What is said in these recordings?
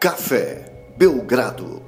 Café Belgrado.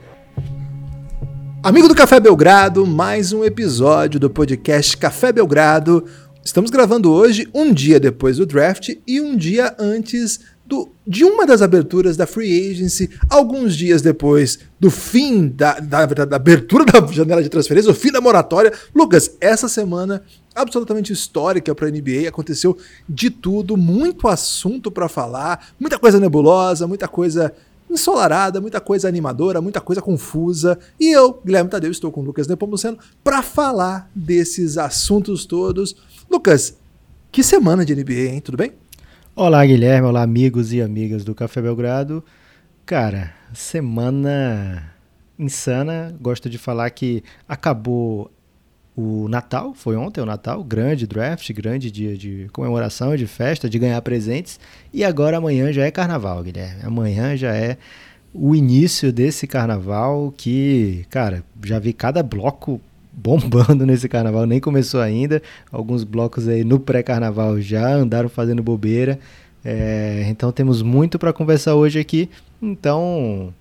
Amigo do Café Belgrado, mais um episódio do podcast Café Belgrado. Estamos gravando hoje, um dia depois do draft e um dia antes do, de uma das aberturas da Free Agency, alguns dias depois do fim da, da, da, abertura da janela de transferência, o fim da moratória. Lucas, essa semana absolutamente histórica para a NBA, aconteceu de tudo, muito assunto para falar, muita coisa nebulosa, muita coisa ensolarada, muita coisa animadora, muita coisa confusa. E eu, Guilherme Tadeu, estou com o Lucas Nepomuceno para falar desses assuntos todos. Lucas, que semana de NBA, hein? Tudo bem? Olá, Guilherme. Olá, amigos e amigas do Café Belgrado. Cara, semana insana. Gosto de falar que acabou o Natal, foi ontem o Natal, grande draft, grande dia de comemoração, de festa, de ganhar presentes. E agora amanhã já é carnaval, Guilherme. Amanhã já é o início desse carnaval que, cara, já vi cada bloco bombando nesse carnaval, nem começou ainda. Alguns blocos aí no pré-carnaval já andaram fazendo bobeira. É, então temos muito para conversar hoje aqui. Então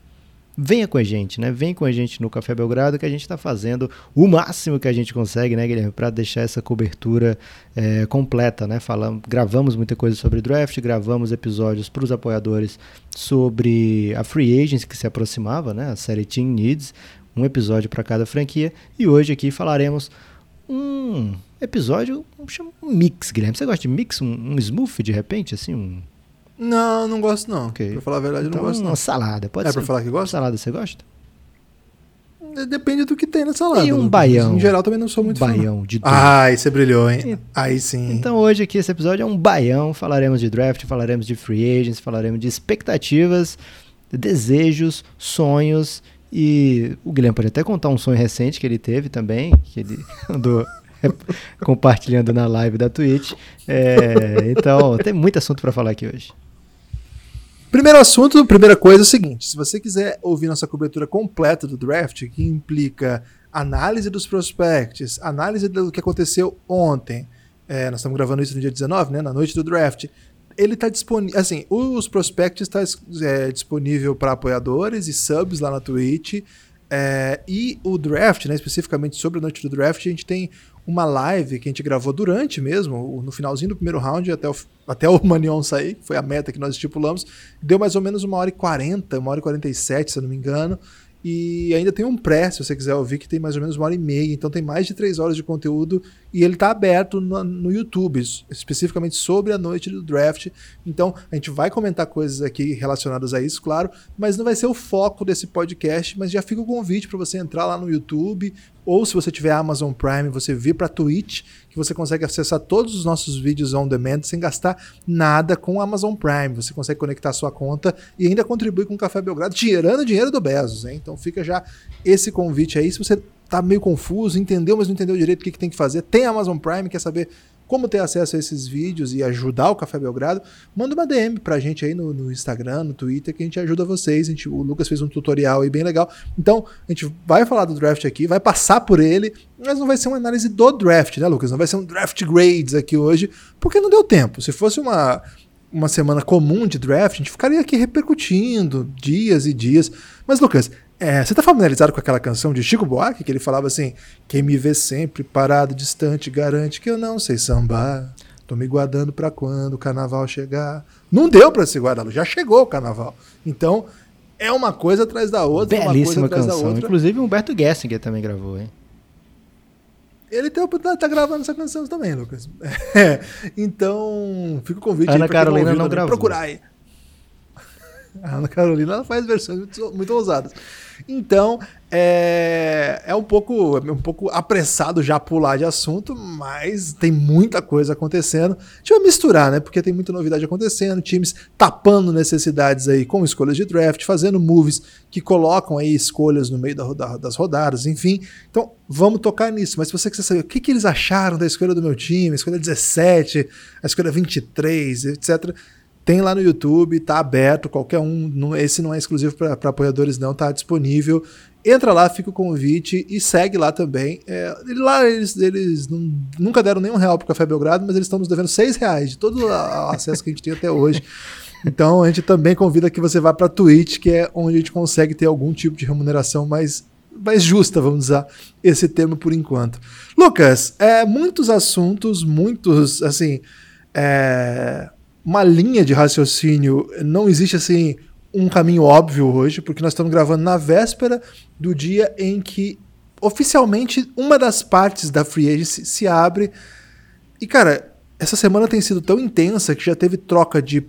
venha com a gente, né? Vem com a gente no Café Belgrado que a gente está fazendo o máximo que a gente consegue, né, Guilherme, para deixar essa cobertura é, completa, né? Falamos, gravamos muita coisa sobre draft, gravamos episódios para os apoiadores sobre a free agents que se aproximava, né? A série Team Needs, um episódio para cada franquia e hoje aqui falaremos um episódio, um mix, Guilherme. Você gosta de mix, um, um smooth de repente, assim, um não, não gosto não. Okay. Pra falar a verdade, então, não gosto não. Salada, pode é ser. É pra falar que gosta? Salada você gosta? Depende do que tem na salada. E um baião. Em geral também não sou muito baião fã. de tudo. Ai, você brilhou, hein? Aí sim. Então hoje aqui esse episódio é um baião. Falaremos de draft, falaremos de free agents, falaremos de expectativas, desejos, sonhos e o Guilherme pode até contar um sonho recente que ele teve também, que ele andou compartilhando na live da Twitch. É, então tem muito assunto para falar aqui hoje. Primeiro assunto, primeira coisa é o seguinte: se você quiser ouvir nossa cobertura completa do draft, que implica análise dos prospects, análise do que aconteceu ontem, é, nós estamos gravando isso no dia 19, né, na noite do draft. Ele está disponível. Assim, os prospects está é, disponível para apoiadores e subs lá na Twitch. É, e o draft, né, especificamente sobre a noite do draft, a gente tem uma live que a gente gravou durante mesmo, no finalzinho do primeiro round, até o, até o Manion sair, foi a meta que nós estipulamos. Deu mais ou menos uma hora e quarenta, uma hora e quarenta e sete, se eu não me engano. E ainda tem um pré, se você quiser ouvir, que tem mais ou menos uma hora e meia. Então tem mais de três horas de conteúdo e ele está aberto no, no, YouTube, especificamente sobre a noite do draft. Então a gente vai comentar coisas aqui relacionadas a isso, claro, mas não vai ser o foco desse podcast. Mas já fica o convite para você entrar lá no YouTube, ou se você tiver Amazon Prime, você vir para Twitch, que você consegue acessar todos os nossos vídeos on demand sem gastar nada com o Amazon Prime. Você consegue conectar sua conta e ainda contribuir com o Café Belgrado, tirando dinheiro do Bezos. Hein? Então fica já esse convite aí. Se você tá meio confuso, entendeu, mas não entendeu direito o que, que tem que fazer, tem Amazon Prime, quer saber como ter acesso a esses vídeos e ajudar o Café Belgrado, manda uma DM pra gente aí no, no Instagram, no Twitter, que a gente ajuda vocês. A gente, o Lucas fez um tutorial aí bem legal. Então, a gente vai falar do draft aqui, vai passar por ele, mas não vai ser uma análise do draft, né, Lucas? Não vai ser um draft grades aqui hoje, porque não deu tempo. Se fosse uma, uma semana comum de draft, a gente ficaria aqui repercutindo dias e dias. Mas, Lucas, é, você tá familiarizado com aquela canção de Chico Buarque, que ele falava assim: Quem me vê sempre parado, distante, garante que eu não sei sambar. Tô me guardando para quando o carnaval chegar. Não deu para se guardar, já chegou o carnaval. Então, é uma coisa atrás da outra. Belíssima canção. Inclusive, Humberto Gessinger também gravou, hein? Ele tá, tá, tá, gravando essa canção também, Lucas. É, então, fica o convite Ana aí pra Carolina não gravou. procurar aí. A Ana Carolina ela faz versões muito, muito ousadas. Então, é, é um pouco é um pouco apressado já pular de assunto, mas tem muita coisa acontecendo. A gente vai misturar, né? Porque tem muita novidade acontecendo, times tapando necessidades aí com escolhas de draft, fazendo moves que colocam aí escolhas no meio da, da, das rodadas, enfim. Então, vamos tocar nisso. Mas se você quiser saber o que, que eles acharam da escolha do meu time, a escolha 17, a escolha 23, etc., tem lá no YouTube, tá aberto, qualquer um. esse não é exclusivo para apoiadores, não, tá disponível. Entra lá, fica o convite e segue lá também. É, lá eles, eles não, nunca deram nenhum real pro Café Belgrado, mas eles estão nos devendo seis reais de todo o acesso que a gente tem até hoje. Então a gente também convida que você vá para Twitch, que é onde a gente consegue ter algum tipo de remuneração mais, mais justa, vamos usar esse termo por enquanto. Lucas, é, muitos assuntos, muitos, assim, é, uma linha de raciocínio, não existe assim um caminho óbvio hoje, porque nós estamos gravando na véspera do dia em que oficialmente uma das partes da Free Agency se abre. E cara, essa semana tem sido tão intensa que já teve troca de,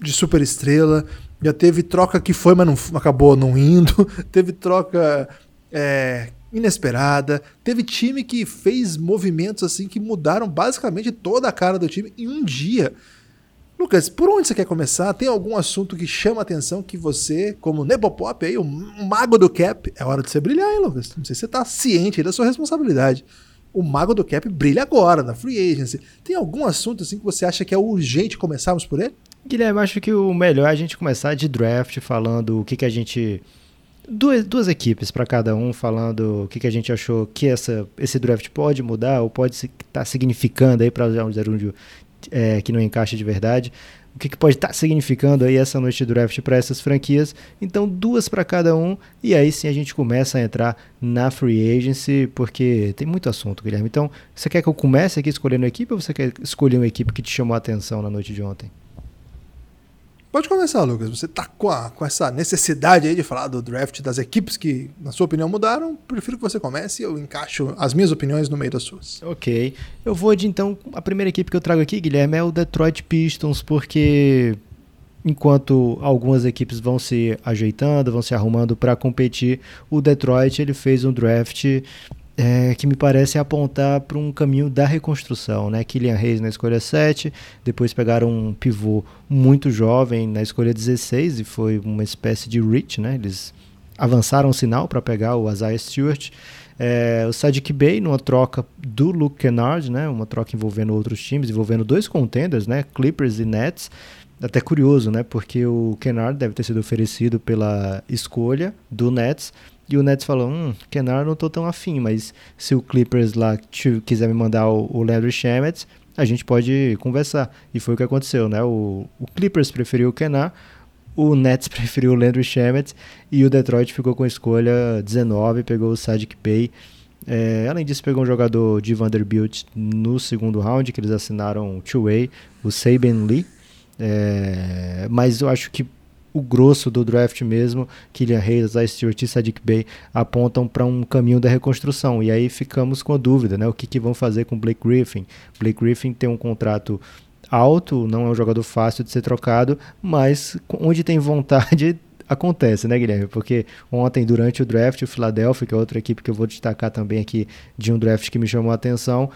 de super estrela, já teve troca que foi, mas não acabou não indo, teve troca é, inesperada, teve time que fez movimentos assim que mudaram basicamente toda a cara do time em um dia. Lucas, por onde você quer começar? Tem algum assunto que chama a atenção que você, como Nebopop aí, o mago do cap, é hora de você brilhar, hein, Lucas? Não sei se você tá ciente da sua responsabilidade. O mago do cap brilha agora, na free agency. Tem algum assunto assim que você acha que é urgente começarmos por ele? Guilherme, acho que o melhor é a gente começar de draft, falando o que, que a gente duas, duas equipes para cada um falando o que, que a gente achou que essa, esse draft pode mudar ou pode estar tá significando aí para gerúndio é, que não encaixa de verdade. O que, que pode estar tá significando aí essa noite de draft para essas franquias? Então, duas para cada um, e aí sim a gente começa a entrar na free agency, porque tem muito assunto, Guilherme. Então, você quer que eu comece aqui escolhendo a equipe ou você quer escolher uma equipe que te chamou a atenção na noite de ontem? Pode começar, Lucas. Você tá com, a, com essa necessidade aí de falar do draft das equipes que, na sua opinião, mudaram. Prefiro que você comece e eu encaixo as minhas opiniões no meio das suas. Ok. Eu vou de então. A primeira equipe que eu trago aqui, Guilherme, é o Detroit Pistons, porque enquanto algumas equipes vão se ajeitando, vão se arrumando para competir, o Detroit ele fez um draft é, que me parece apontar para um caminho da reconstrução. Né? Kylian Reis na escolha 7, depois pegaram um pivô muito jovem na escolha 16 e foi uma espécie de reach. Né? Eles avançaram o sinal para pegar o Isaiah Stewart. É, o Sadiq Bey numa troca do Luke Kennard, né? uma troca envolvendo outros times, envolvendo dois contenders, né? Clippers e Nets. Até curioso, né? Porque o Kennard deve ter sido oferecido pela escolha do Nets, e o Nets falou, hum, Kennard não tô tão afim, mas se o Clippers lá quiser me mandar o, o Landry a gente pode conversar. E foi o que aconteceu, né? O, o Clippers preferiu o Kennard, o Nets preferiu o Landry Shamet e o Detroit ficou com a escolha 19, pegou o Sadiq Bey. É, além disso, pegou um jogador de Vanderbilt no segundo round, que eles assinaram two-way, o Saban Lee. É, mas eu acho que o grosso do draft mesmo, Killian Hayes, Isaiah Stewart e Sadiq Bey apontam para um caminho da reconstrução. E aí ficamos com a dúvida, né? O que, que vão fazer com Blake Griffin? Blake Griffin tem um contrato alto, não é um jogador fácil de ser trocado, mas onde tem vontade acontece, né, Guilherme? Porque ontem, durante o draft, o Philadelphia, que é outra equipe que eu vou destacar também aqui de um draft que me chamou a atenção,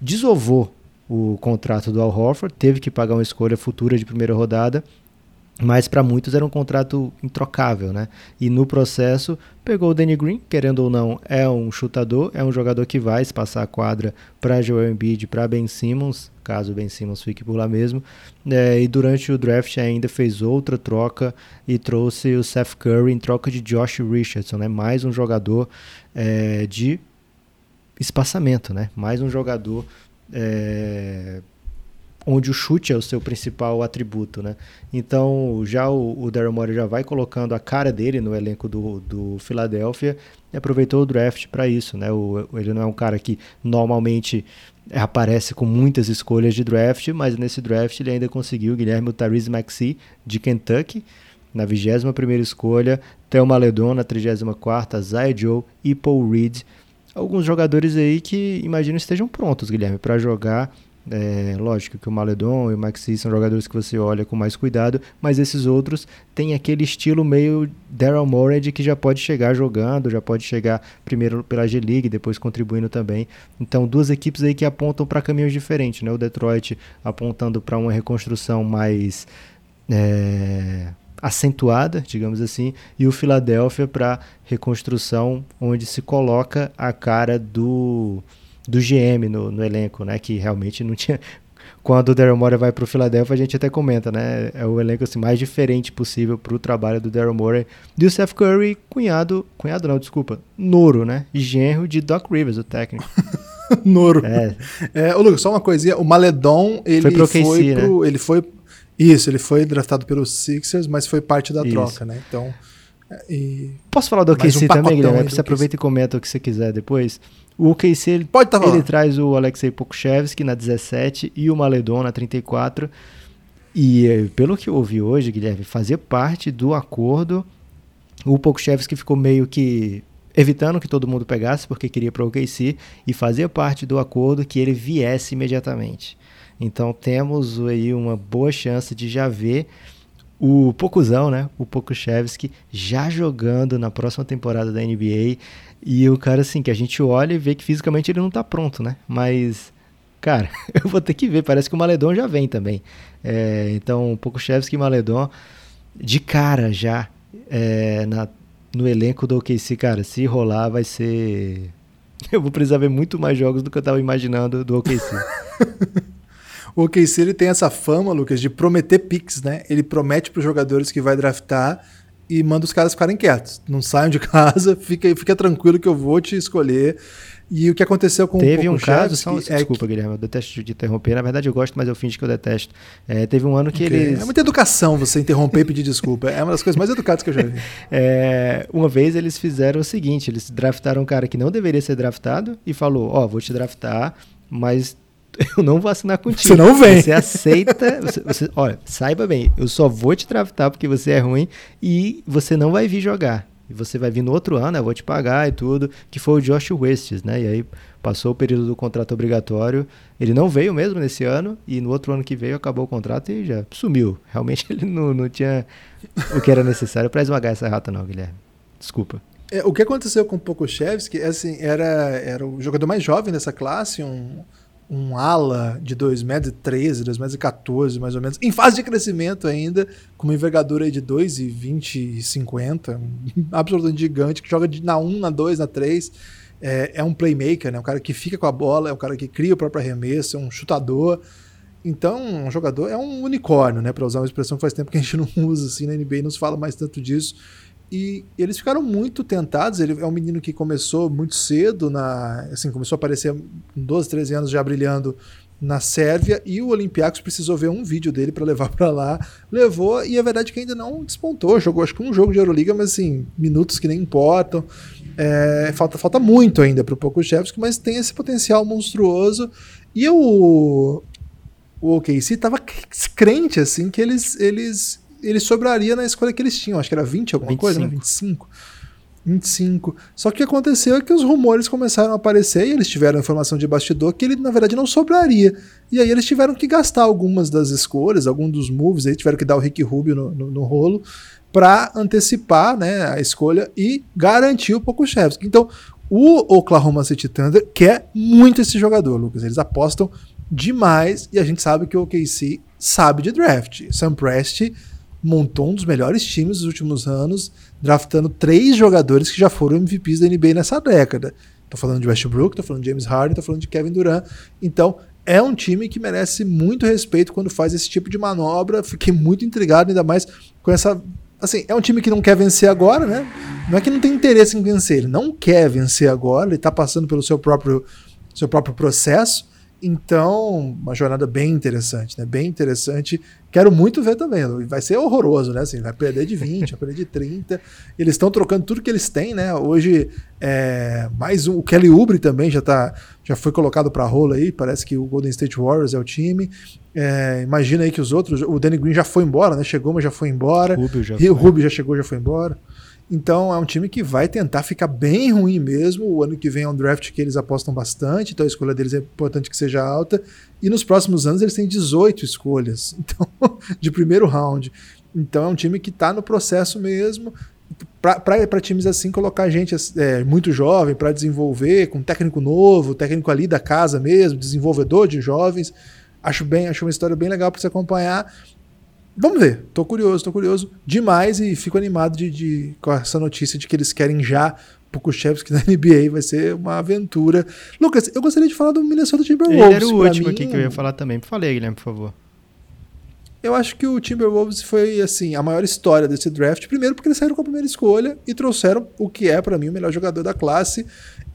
desovou o contrato do Al Horford, teve que pagar uma escolha futura de primeira rodada mas para muitos era um contrato introcável, né? E no processo pegou o Danny Green, querendo ou não, é um chutador, é um jogador que vai passar a quadra para Joel Embiid, para Ben Simmons, caso Ben Simmons fique por lá mesmo. É, e durante o draft ainda fez outra troca e trouxe o Seth Curry em troca de Josh Richardson, né? Mais um jogador é, de espaçamento, né? Mais um jogador é, onde o chute é o seu principal atributo, né? Então, já o, o Daryl Morey já vai colocando a cara dele no elenco do, do Philadelphia e aproveitou o draft para isso, né? O, ele não é um cara que normalmente aparece com muitas escolhas de draft, mas nesse draft ele ainda conseguiu Guilherme Tariz Maxi de Kentucky na 21 primeira escolha, Thelma Ledon na 34ª, Zay Joe e Paul Reed. Alguns jogadores aí que imagino estejam prontos, Guilherme, para jogar é, lógico que o Maledon e o Maxi são jogadores que você olha com mais cuidado, mas esses outros têm aquele estilo meio Daryl Morey que já pode chegar jogando, já pode chegar primeiro pela G-League, depois contribuindo também. Então, duas equipes aí que apontam para caminhos diferentes, né? O Detroit apontando para uma reconstrução mais é, acentuada, digamos assim, e o Philadelphia para reconstrução onde se coloca a cara do do GM no, no elenco, né? Que realmente não tinha. Quando o Daryl Morey vai para o Philadelphia, a gente até comenta, né? É o elenco assim, mais diferente possível para o trabalho do Daryl Morey. E o Seth Curry, cunhado, cunhado não, desculpa, Noro, né? Genro de Doc Rivers, o técnico. Noro. É. é. Ô, Lucas, só uma coisinha. O Maledon, ele foi, pro, né? ele foi Isso, ele foi draftado pelos Sixers, mas foi parte da Isso. troca, né? Então. E... Posso falar do Mais um OKC também, Guilherme? Você aproveita e comenta o que você quiser depois. O OKC, ele, Pode estar ele traz o Alexei Pokushevsky na 17 e o Maledon na 34. E eh, pelo que eu ouvi hoje, Guilherme, fazia parte do acordo. O Pokushevsky ficou meio que evitando que todo mundo pegasse, porque queria para o OKC, e fazia parte do acordo que ele viesse imediatamente. Então temos aí uma boa chance de já ver o Pocuzão, né? O Pokushevsky já jogando na próxima temporada da NBA. E o cara, assim, que a gente olha e vê que fisicamente ele não tá pronto, né? Mas, cara, eu vou ter que ver. Parece que o Maledon já vem também. É, então, Pokushevsky e Maledon de cara já é, na, no elenco do OKC, cara, se rolar vai ser... Eu vou precisar ver muito mais jogos do que eu tava imaginando do OKC. O OKC ele tem essa fama, Lucas, de prometer picks, né? Ele promete para os jogadores que vai draftar e manda os caras ficarem quietos. Não saiam de casa, fica, fica tranquilo que eu vou te escolher. E o que aconteceu com Teve o um caso, só, é desculpa, que- Guilherme, eu detesto de interromper. Na verdade, eu gosto, mas eu finge que eu detesto. É, teve um ano que Ok. eles. É muita educação você interromper e pedir desculpa. É uma das coisas mais educadas que eu já vi. É, uma vez eles fizeram o seguinte: eles draftaram um cara que não deveria ser draftado e falou: Ó, vou te draftar, mas eu não vou assinar contigo. Você não vem. Você aceita. Você, você- olha, saiba bem, eu só vou te draftar porque você é ruim e você não vai vir jogar. E você vai vir no outro ano, eu vou te pagar e tudo. Que foi o Josh Westes, né? E aí passou o período do contrato obrigatório. Ele não veio mesmo nesse ano, e no outro ano que veio acabou o contrato e já sumiu. Realmente ele não, não tinha o que era necessário para esmagar essa rata, não, Guilherme. Desculpa. É, o que aconteceu com o Pokuševski, assim, era, era o jogador mais jovem dessa classe, um, um ala de 2,13m, 2,14m mais ou menos, em fase de crescimento ainda, com uma envergadura de 2,20 e 50, absolutamente gigante, que joga de, na 1, na 2, na 3. É, é um playmaker, né? um cara que fica com a bola, é um cara que cria o próprio arremesso, é um chutador. Então, um jogador é um unicórnio, né? Para usar uma expressão que faz tempo que a gente não usa assim na NBA, não se fala mais tanto disso. E eles ficaram muito tentados. Ele é um menino que começou muito cedo, na, assim, começou a aparecer com 12, 13 anos já brilhando na Sérvia. E o Olympiacos precisou ver um vídeo dele para levar para lá. Levou, e a verdade é que ainda não despontou. Jogou acho que um jogo de Euroliga, mas assim, minutos que nem importam. É, falta, falta muito ainda para o Pokuševski, mas tem esse potencial monstruoso. E o, o OKC tava crente assim que eles, eles ele sobraria na escolha que eles tinham. Acho que era 20 alguma 25. coisa, né? 25. 25. Só que o que aconteceu é que os rumores começaram a aparecer e eles tiveram informação de bastidor que ele, na verdade, não sobraria. E aí eles tiveram que gastar algumas das escolhas, alguns dos moves, aí tiveram que dar o Rick Rubio no, no, no rolo para antecipar né, a escolha e garantir o Pokuševski. Então, o Oklahoma City Thunder quer muito esse jogador, Lucas. Eles apostam demais e a gente sabe que o OKC sabe de draft. Sam Presti montou um dos melhores times dos últimos anos, draftando três jogadores que já foram MVPs da NBA nessa década. Tô falando de Westbrook, tô falando de James Harden, tô falando de Kevin Durant. Então, é um time que merece muito respeito quando faz esse tipo de manobra. Fiquei muito intrigado, ainda mais com essa. Assim, é um time que não quer vencer agora, né? Não é que não tem interesse em vencer, ele não quer vencer agora, ele tá passando pelo seu próprio, seu próprio processo. Então, uma jornada bem interessante, né? Bem interessante. Quero muito ver também. Vai ser horroroso, né? Assim, vai perder de 20, vai perder de 30. Eles estão trocando tudo que eles têm, né? Hoje, é, mais um. O Kelly Oubre também já, tá, já foi colocado para rola aí. Parece que o Golden State Warriors é o time. É, imagina aí que os outros. O Danny Green já foi embora, né? Chegou, mas já foi embora. Rubio já E o. Rubio já chegou, já foi embora. Então é um time que vai tentar ficar bem ruim mesmo. O ano que vem é um draft que eles apostam bastante, então a escolha deles é importante que seja alta. E nos próximos anos eles têm 18 escolhas então, de primeiro round. Então é um time que está no processo mesmo. Para times assim, colocar gente é, muito jovem para desenvolver, com técnico novo, técnico ali da casa mesmo, desenvolvedor de jovens. Acho bem, acho uma história bem legal para se acompanhar. Vamos ver, tô curioso, tô curioso demais e fico animado de, de, com essa notícia de que eles querem já Pokuševski na NBA, vai ser uma aventura. Lucas, eu gostaria de falar do Minnesota Timberwolves. Ele era o Pra último mim, aqui que eu ia falar também. Falei, Guilherme, por favor. Eu acho que o Timberwolves foi assim a maior história desse draft. Primeiro porque eles saíram com a primeira escolha e trouxeram o que é para mim o melhor jogador da classe,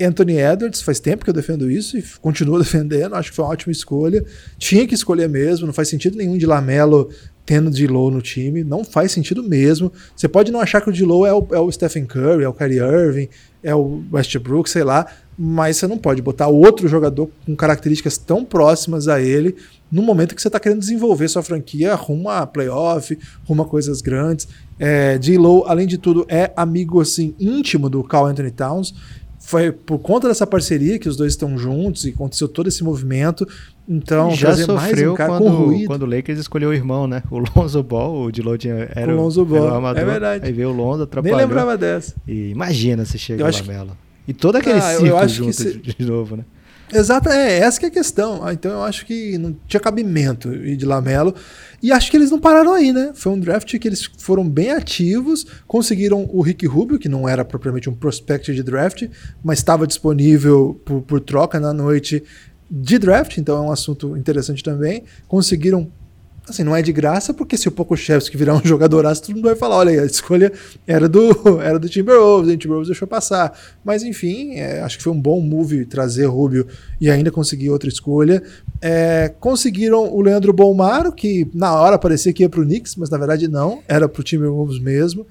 Anthony Edwards. Faz tempo que eu defendo isso e continuo defendendo. Acho que foi uma ótima escolha. Tinha que escolher mesmo. Não faz sentido nenhum de Lamelo tendo D-Low no time. Não faz sentido mesmo. Você pode não achar que o D-Low é o, é o Stephen Curry, é o Kyrie Irving, é o Westbrook, sei lá, mas você não pode botar outro jogador com características tão próximas a ele no momento que você está querendo desenvolver sua franquia rumo a playoff, rumo a coisas grandes. É, D-Low, além de tudo, é amigo assim íntimo do Carl Anthony Towns. Foi por conta dessa parceria que os dois estão juntos e aconteceu todo esse movimento. Então, Já sofreu um quando, quando o Lakers escolheu o irmão, né? O Lonzo Ball, o D'Lo tinha era O Lonzo era Ball, o armador, é verdade. Aí veio o Lonzo, Nem atrapalhou. lembrava dessa. E imagina se chega Eu o acho que- Lamelo. E todo aquele Ah, eu ciclo junto se- de, de novo, né? Exato, é essa que é a questão. Ah, Então eu acho que não tinha cabimento ir de Lamelo. E acho que eles não pararam aí, né? Foi um draft que eles foram bem ativos, conseguiram o Rick Rubio, que não era propriamente um prospect de draft, mas estava disponível por, por troca na noite de draft, então é um assunto interessante também. Conseguiram Assim, não é de graça, porque se o Pokushevski virar um jogadoraço, todo mundo vai falar, olha a escolha era do, era do Timberwolves, o Timberwolves deixou passar. Mas enfim, é, acho que foi um bom move trazer Rubio e ainda conseguir outra escolha. É, conseguiram o Leandro Bolmaro, que na hora parecia que ia pro Knicks, mas na verdade não, era pro Timberwolves mesmo.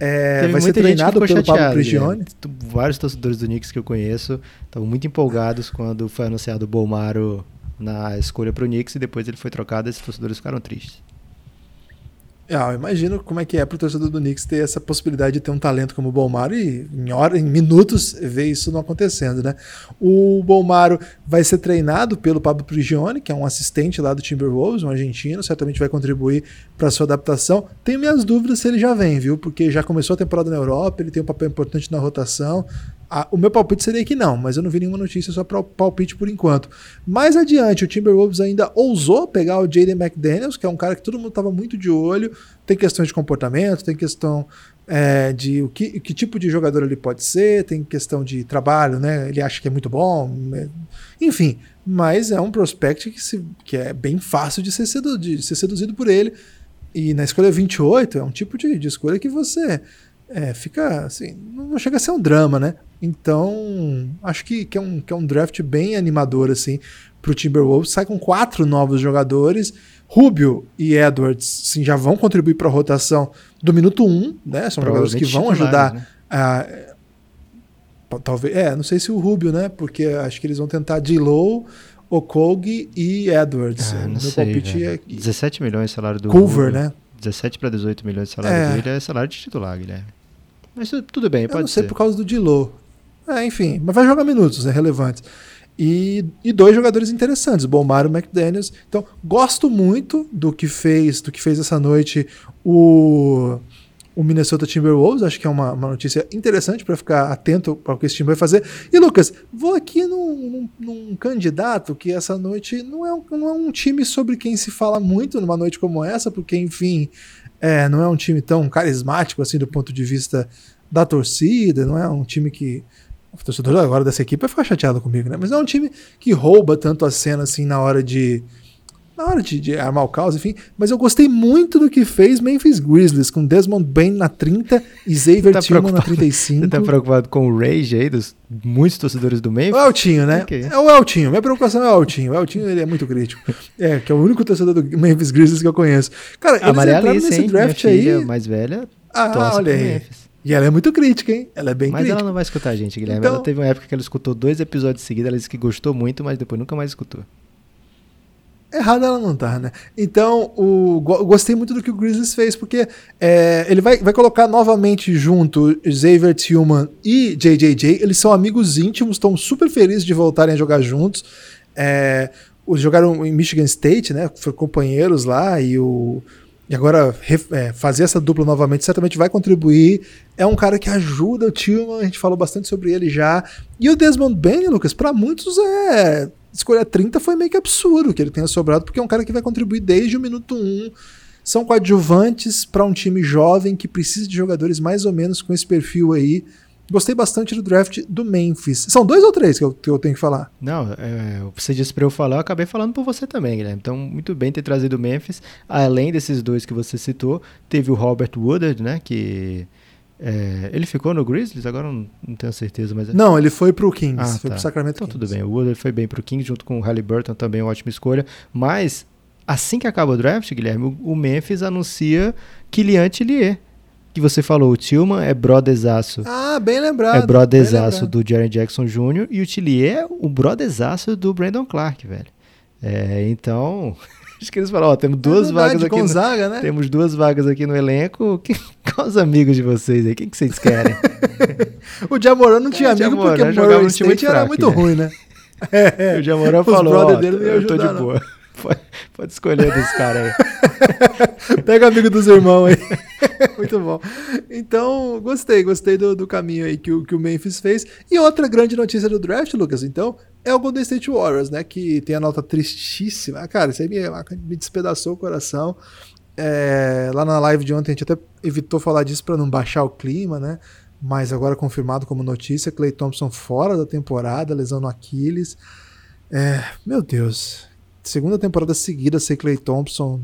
É, Teve vai ser treinado pelo Pablo Prigioni. Guilherme. Tu- Vários torcedores do Knicks que eu conheço estavam muito empolgados quando foi anunciado o Bolmaro na escolha pro Knicks e depois ele foi trocado e esses torcedores ficaram tristes. Ah, eu imagino como é que é pro torcedor do Knicks ter essa possibilidade de ter um talento como o Bolmaro e em, hora, em minutos ver isso não acontecendo, né? O Bolmaro vai ser treinado pelo Pablo Prigioni, que é um assistente lá do Timberwolves, um argentino, certamente vai contribuir para sua adaptação. Tenho minhas dúvidas se ele já vem, viu? Porque já começou a temporada na Europa, ele tem um papel importante na rotação. Ah, o meu palpite seria que não, mas eu não vi nenhuma notícia só para palpite por enquanto. Mais adiante, o Timberwolves ainda ousou pegar o Jaden McDaniels, que é um cara que todo mundo estava muito de olho. Tem questões de comportamento, tem questão é, de o que, que tipo de jogador ele pode ser, tem questão de trabalho, né? Ele acha que é muito bom, né? enfim. Mas é um prospect que, se, que é bem fácil de ser, sedu, de ser seduzido por ele. E na escolha 28 é um tipo de, de escolha que você é, fica assim, não chega a ser um drama, né? Então, acho que, que, é um, que é um draft bem animador, assim, pro Timberwolves. Sai com quatro novos jogadores. Rubio e Edwards sim, já vão contribuir para a rotação do minuto 1, um, né? São jogadores que vão ajudar né? a. Talvez, é, não sei se o Rubio, né? Porque acho que eles vão tentar D-Low, Okog e Edwards. Ah, não Meu sei, palpite velho. é que- 17 milhões de salário do Culver, Rubio. né? 17 para 18 milhões de salário É. dele é salário de titular, Guilherme. Mas tu- tudo bem, Eu pode não sei ser. por causa do Dilo. É, enfim, mas vai jogar minutos, é relevante. E, e dois jogadores interessantes, Bomaro e McDaniels. Então, gosto muito do que fez, do que fez essa noite o, o Minnesota Timberwolves. Acho que é uma, uma notícia interessante para ficar atento para o que esse time vai fazer. E Lucas, vou aqui num, num- num candidato que essa noite não é, um, não é um time sobre quem se fala muito numa noite como essa, porque, enfim, é, não é um time tão carismático assim do ponto de vista da torcida, não é um time que. O torcedor agora dessa equipe vai ficar chateado comigo, né? Mas não é um time que rouba tanto a cena assim na hora de. Na hora de, de armar o caos, enfim. Mas eu gostei muito do que fez Memphis Grizzlies, com Desmond Bain na 30 e Xavier Tá Tillman na preocupado- 35. Você tá preocupado com o rage aí dos muitos torcedores do O Memphis? Eltinho, né? Ok. É o Eltinho. Minha preocupação é o Eltinho. O Eltinho ele é muito crítico. É, que é o único torcedor do Memphis Grizzlies que eu conheço. Cara, A eles Maria entraram Alice, nesse hein? Minha draft filha aí. mais velha Ah, olha aí. Memphis. E ela é muito crítica, hein? Ela é bem Mas crítica. ela não vai escutar a gente, Guilherme. Então- Ela teve uma época que ela escutou dois episódios seguidos, ela disse que gostou muito, mas depois nunca mais escutou. Errada ela não tá, né? Então, o, go- gostei muito do que o Grizzlies fez, porque é, ele vai, vai colocar novamente junto Xavier Tillman e JJJ. Eles são amigos íntimos, estão super felizes de voltarem a jogar juntos. É, jogaram em Michigan State, né? Foram companheiros lá e o. E agora é, fazer essa dupla novamente certamente vai contribuir. É um cara que ajuda o Tillman, a gente falou bastante sobre ele já. E o Desmond Bain, Lucas, para muitos é escolha 30 foi meio que absurdo que ele tenha sobrado, porque é um cara que vai contribuir desde o minuto 1. São coadjuvantes para um time jovem que precisa de jogadores mais ou menos com esse perfil aí. Gostei bastante do draft do Memphis. São dois ou três que eu, que eu tenho que falar? Não, é, você disse pra eu falar, eu acabei falando por você também, Guilherme. Então, muito bem ter trazido o Memphis. Além desses dois que você citou, teve o Robert Woodard, né? Que. É, ele ficou no Grizzlies? Agora eu não, não tenho certeza, mas. é- Não, ele foi pro Kings. Ah, foi tá. pro Sacramento Então Kings. tudo bem, o Woodard foi bem pro Kings junto com o Halliburton, também uma ótima escolha. Mas assim que acaba o draft, Guilherme, o Memphis anuncia Kylian Tillier. Que você falou, o Tillman é brotherzaço. Ah, bem lembrado. É brotherzaço do Jaren Jackson Jr. e o Tillier é o brotherzaço do Brandon Clark, velho. É, então, acho que eles falaram, ó, temos duas é verdade, vagas aqui. Gonzaga, no, né? Temos duas vagas aqui no elenco. Que, qual os amigos de vocês aí? Quem que vocês querem? o Jamoran não tinha É, amigo porque jogava Murray State era fraco, muito né? ruim, né? É, o Os falou, ó, eu tô de boa. Pode, pode escolher dos caras aí. Pega amigo dos irmãos aí. Muito bom. Então, gostei, gostei do, do caminho aí que o, que o Memphis fez. E outra grande notícia do draft, Lucas, então, é o Golden State Warriors, né? Que tem a nota tristíssima. Cara, isso aí me, me despedaçou o coração. É, lá na live de ontem a gente até evitou falar disso para não baixar o clima, né? Mas agora confirmado como notícia, Clay Thompson fora da temporada, lesão no Aquiles. É, meu Deus, segunda temporada seguida sem Clay Thompson.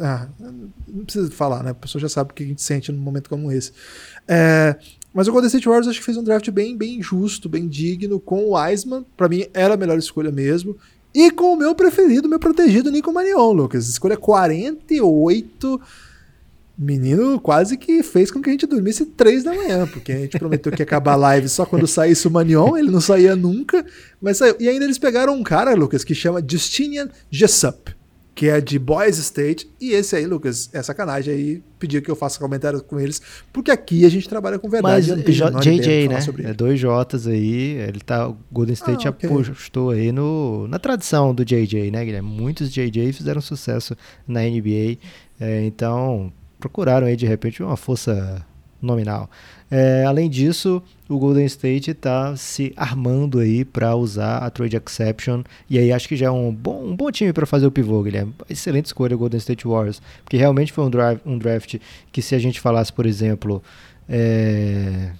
Ah, não precisa falar, né? A pessoa já sabe o que a gente sente num momento como esse. É, mas o Golden State Warriors acho que fez um draft bem, bem justo, bem digno, com o Wiseman. Pra mim era a melhor escolha mesmo. E com o meu preferido, meu protegido, Nico Manion, Lucas. Escolha 48. Menino quase que fez com que a gente dormisse três da manhã, porque a gente prometeu que ia acabar a live só quando saísse o Manion, ele não saía nunca, mas saiu. E ainda eles pegaram um cara, Lucas, que chama Justinian Jessup, que é de Boys State, e esse aí, Lucas, é sacanagem aí, pedir que eu faça comentário com eles, porque aqui a gente trabalha com Mas verdade. menor ideia JJ, né? É dois J's aí. Ele tá. O Golden State Ah, ok. apostou aí no, na tradição do JJ, né, Guilherme? Muitos JJ fizeram sucesso na NBA. é, então, procuraram aí de repente uma força nominal. É, além disso, o Golden State está se armando aí para usar a trade exception e aí acho que já é um bom, um bom time para fazer o pivô, Guilherme. Excelente escolha o Golden State Warriors, porque realmente foi um, drive, um draft que se a gente falasse, por exemplo, é,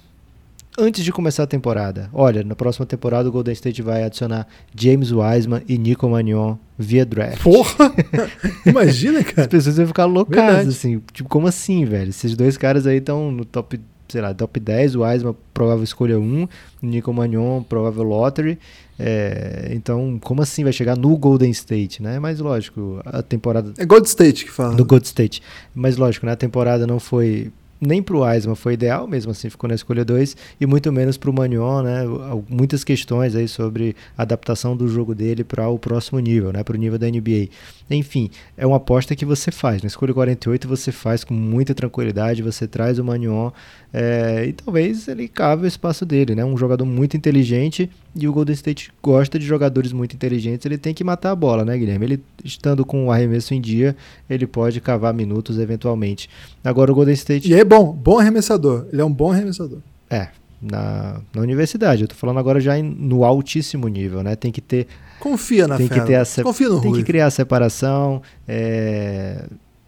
antes de começar a temporada, olha, na próxima temporada o Golden State vai adicionar James Wiseman e Nico Mannion via draft. Porra! Imagina, As cara. pessoas iam ficar loucas, Verdade. assim. Tipo, como assim, velho? Esses dois caras aí estão no top, sei lá, top 10, o Wiseman provável escolha 1, o Nico Mannion provável lottery. É, então, como assim vai chegar no Golden State, né? Mas lógico, a temporada É Gold State que fala. do Gold State. Mas lógico, né, a temporada não foi nem pro Wiseman foi ideal, mesmo assim ficou na escolha 2, e muito menos pro Magnon, né? Muitas questões aí sobre a adaptação do jogo dele para o próximo nível, né? Para o nível da NBA. Enfim, é uma aposta que você faz. Na escolha 48 você faz com muita tranquilidade, você traz o Magnon é, e talvez ele cabe o espaço dele, né? Um jogador muito inteligente e o Golden State gosta de jogadores muito inteligentes, ele tem que matar a bola, né, Guilherme? Ele estando com o arremesso em dia, ele pode cavar minutos eventualmente. Agora o Golden State E é bom, bom arremessador. Ele é um bom arremessador. é na, na universidade. Eu tô falando agora já em- no altíssimo nível, né? Tem que ter, Confia na tem que ter a se- Confia no tem que Rui. criar a separação. É,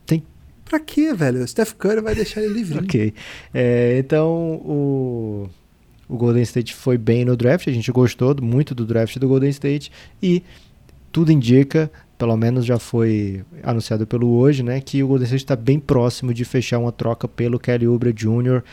tem Pra quê, velho? O Steph Curry vai deixar ele livre. Ok. É, então, o, o Golden State foi bem no draft. A gente gostou muito do draft do Golden State. E tudo indica, pelo menos já foi anunciado pelo hoje, né? Que o Golden State está bem próximo de fechar uma troca pelo Kelly Oubre Jr.